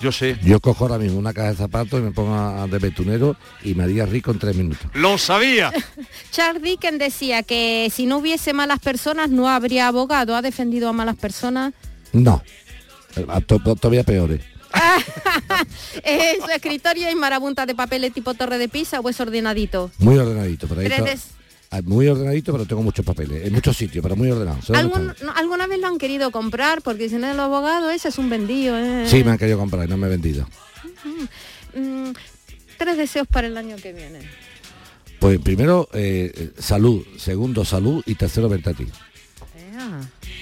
Yo sé. Yo cojo ahora mismo una caja de zapatos y me pongo a- de betunero y me haría rico en tres minutos. Lo sabía. Charles Dickens decía que si no hubiese malas personas no habría abogado. ¿Ha defendido a malas personas? No. A to- to- todavía peores. ¿En su escritorio hay marabuntas de papeles tipo torre de pisa o es ordenadito? Muy ordenadito. Por ahí Tres Ah, Muy ordenadito, pero tengo muchos papeles. En muchos sitios, pero muy ordenado. ¿Algún- no, ¿Alguna vez lo han querido comprar? Porque dicen el abogado ese es un vendido. eh". Sí, me han querido comprar y no me he vendido. Mm, tres deseos para el año que viene. Pues primero, eh, eh, salud. Segundo, salud. Y tercero, verte a ti.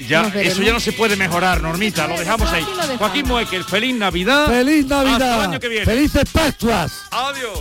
Ya, eso ya no se puede mejorar, Normita. Lo dejamos ahí. Joaquín Muekel, feliz Navidad. ¡Feliz Hasta Navidad! el año que viene. ¡Felices Pascuas! Adiós.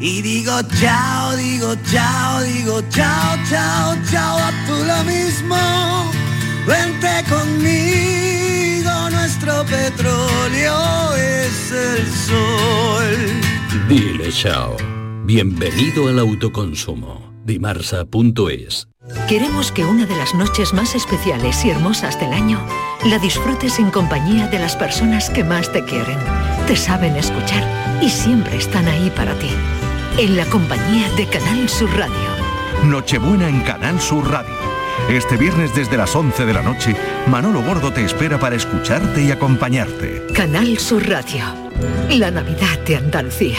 y digo chao, digo chao, digo chao, chao, chao, a tú lo mismo. Vente conmigo, nuestro petróleo es el sol. Dile chao. Bienvenido al autoconsumo. Dimarsa.es Queremos que una de las noches más especiales y hermosas del año la disfrutes en compañía de las personas que más te quieren, te saben escuchar y siempre están ahí para ti. En la compañía de Canal Sur Radio. Nochebuena en Canal Sur Radio. Este viernes desde las 11 de la noche, Manolo Gordo te espera para escucharte y acompañarte. Canal Sur Radio. La Navidad de Andalucía.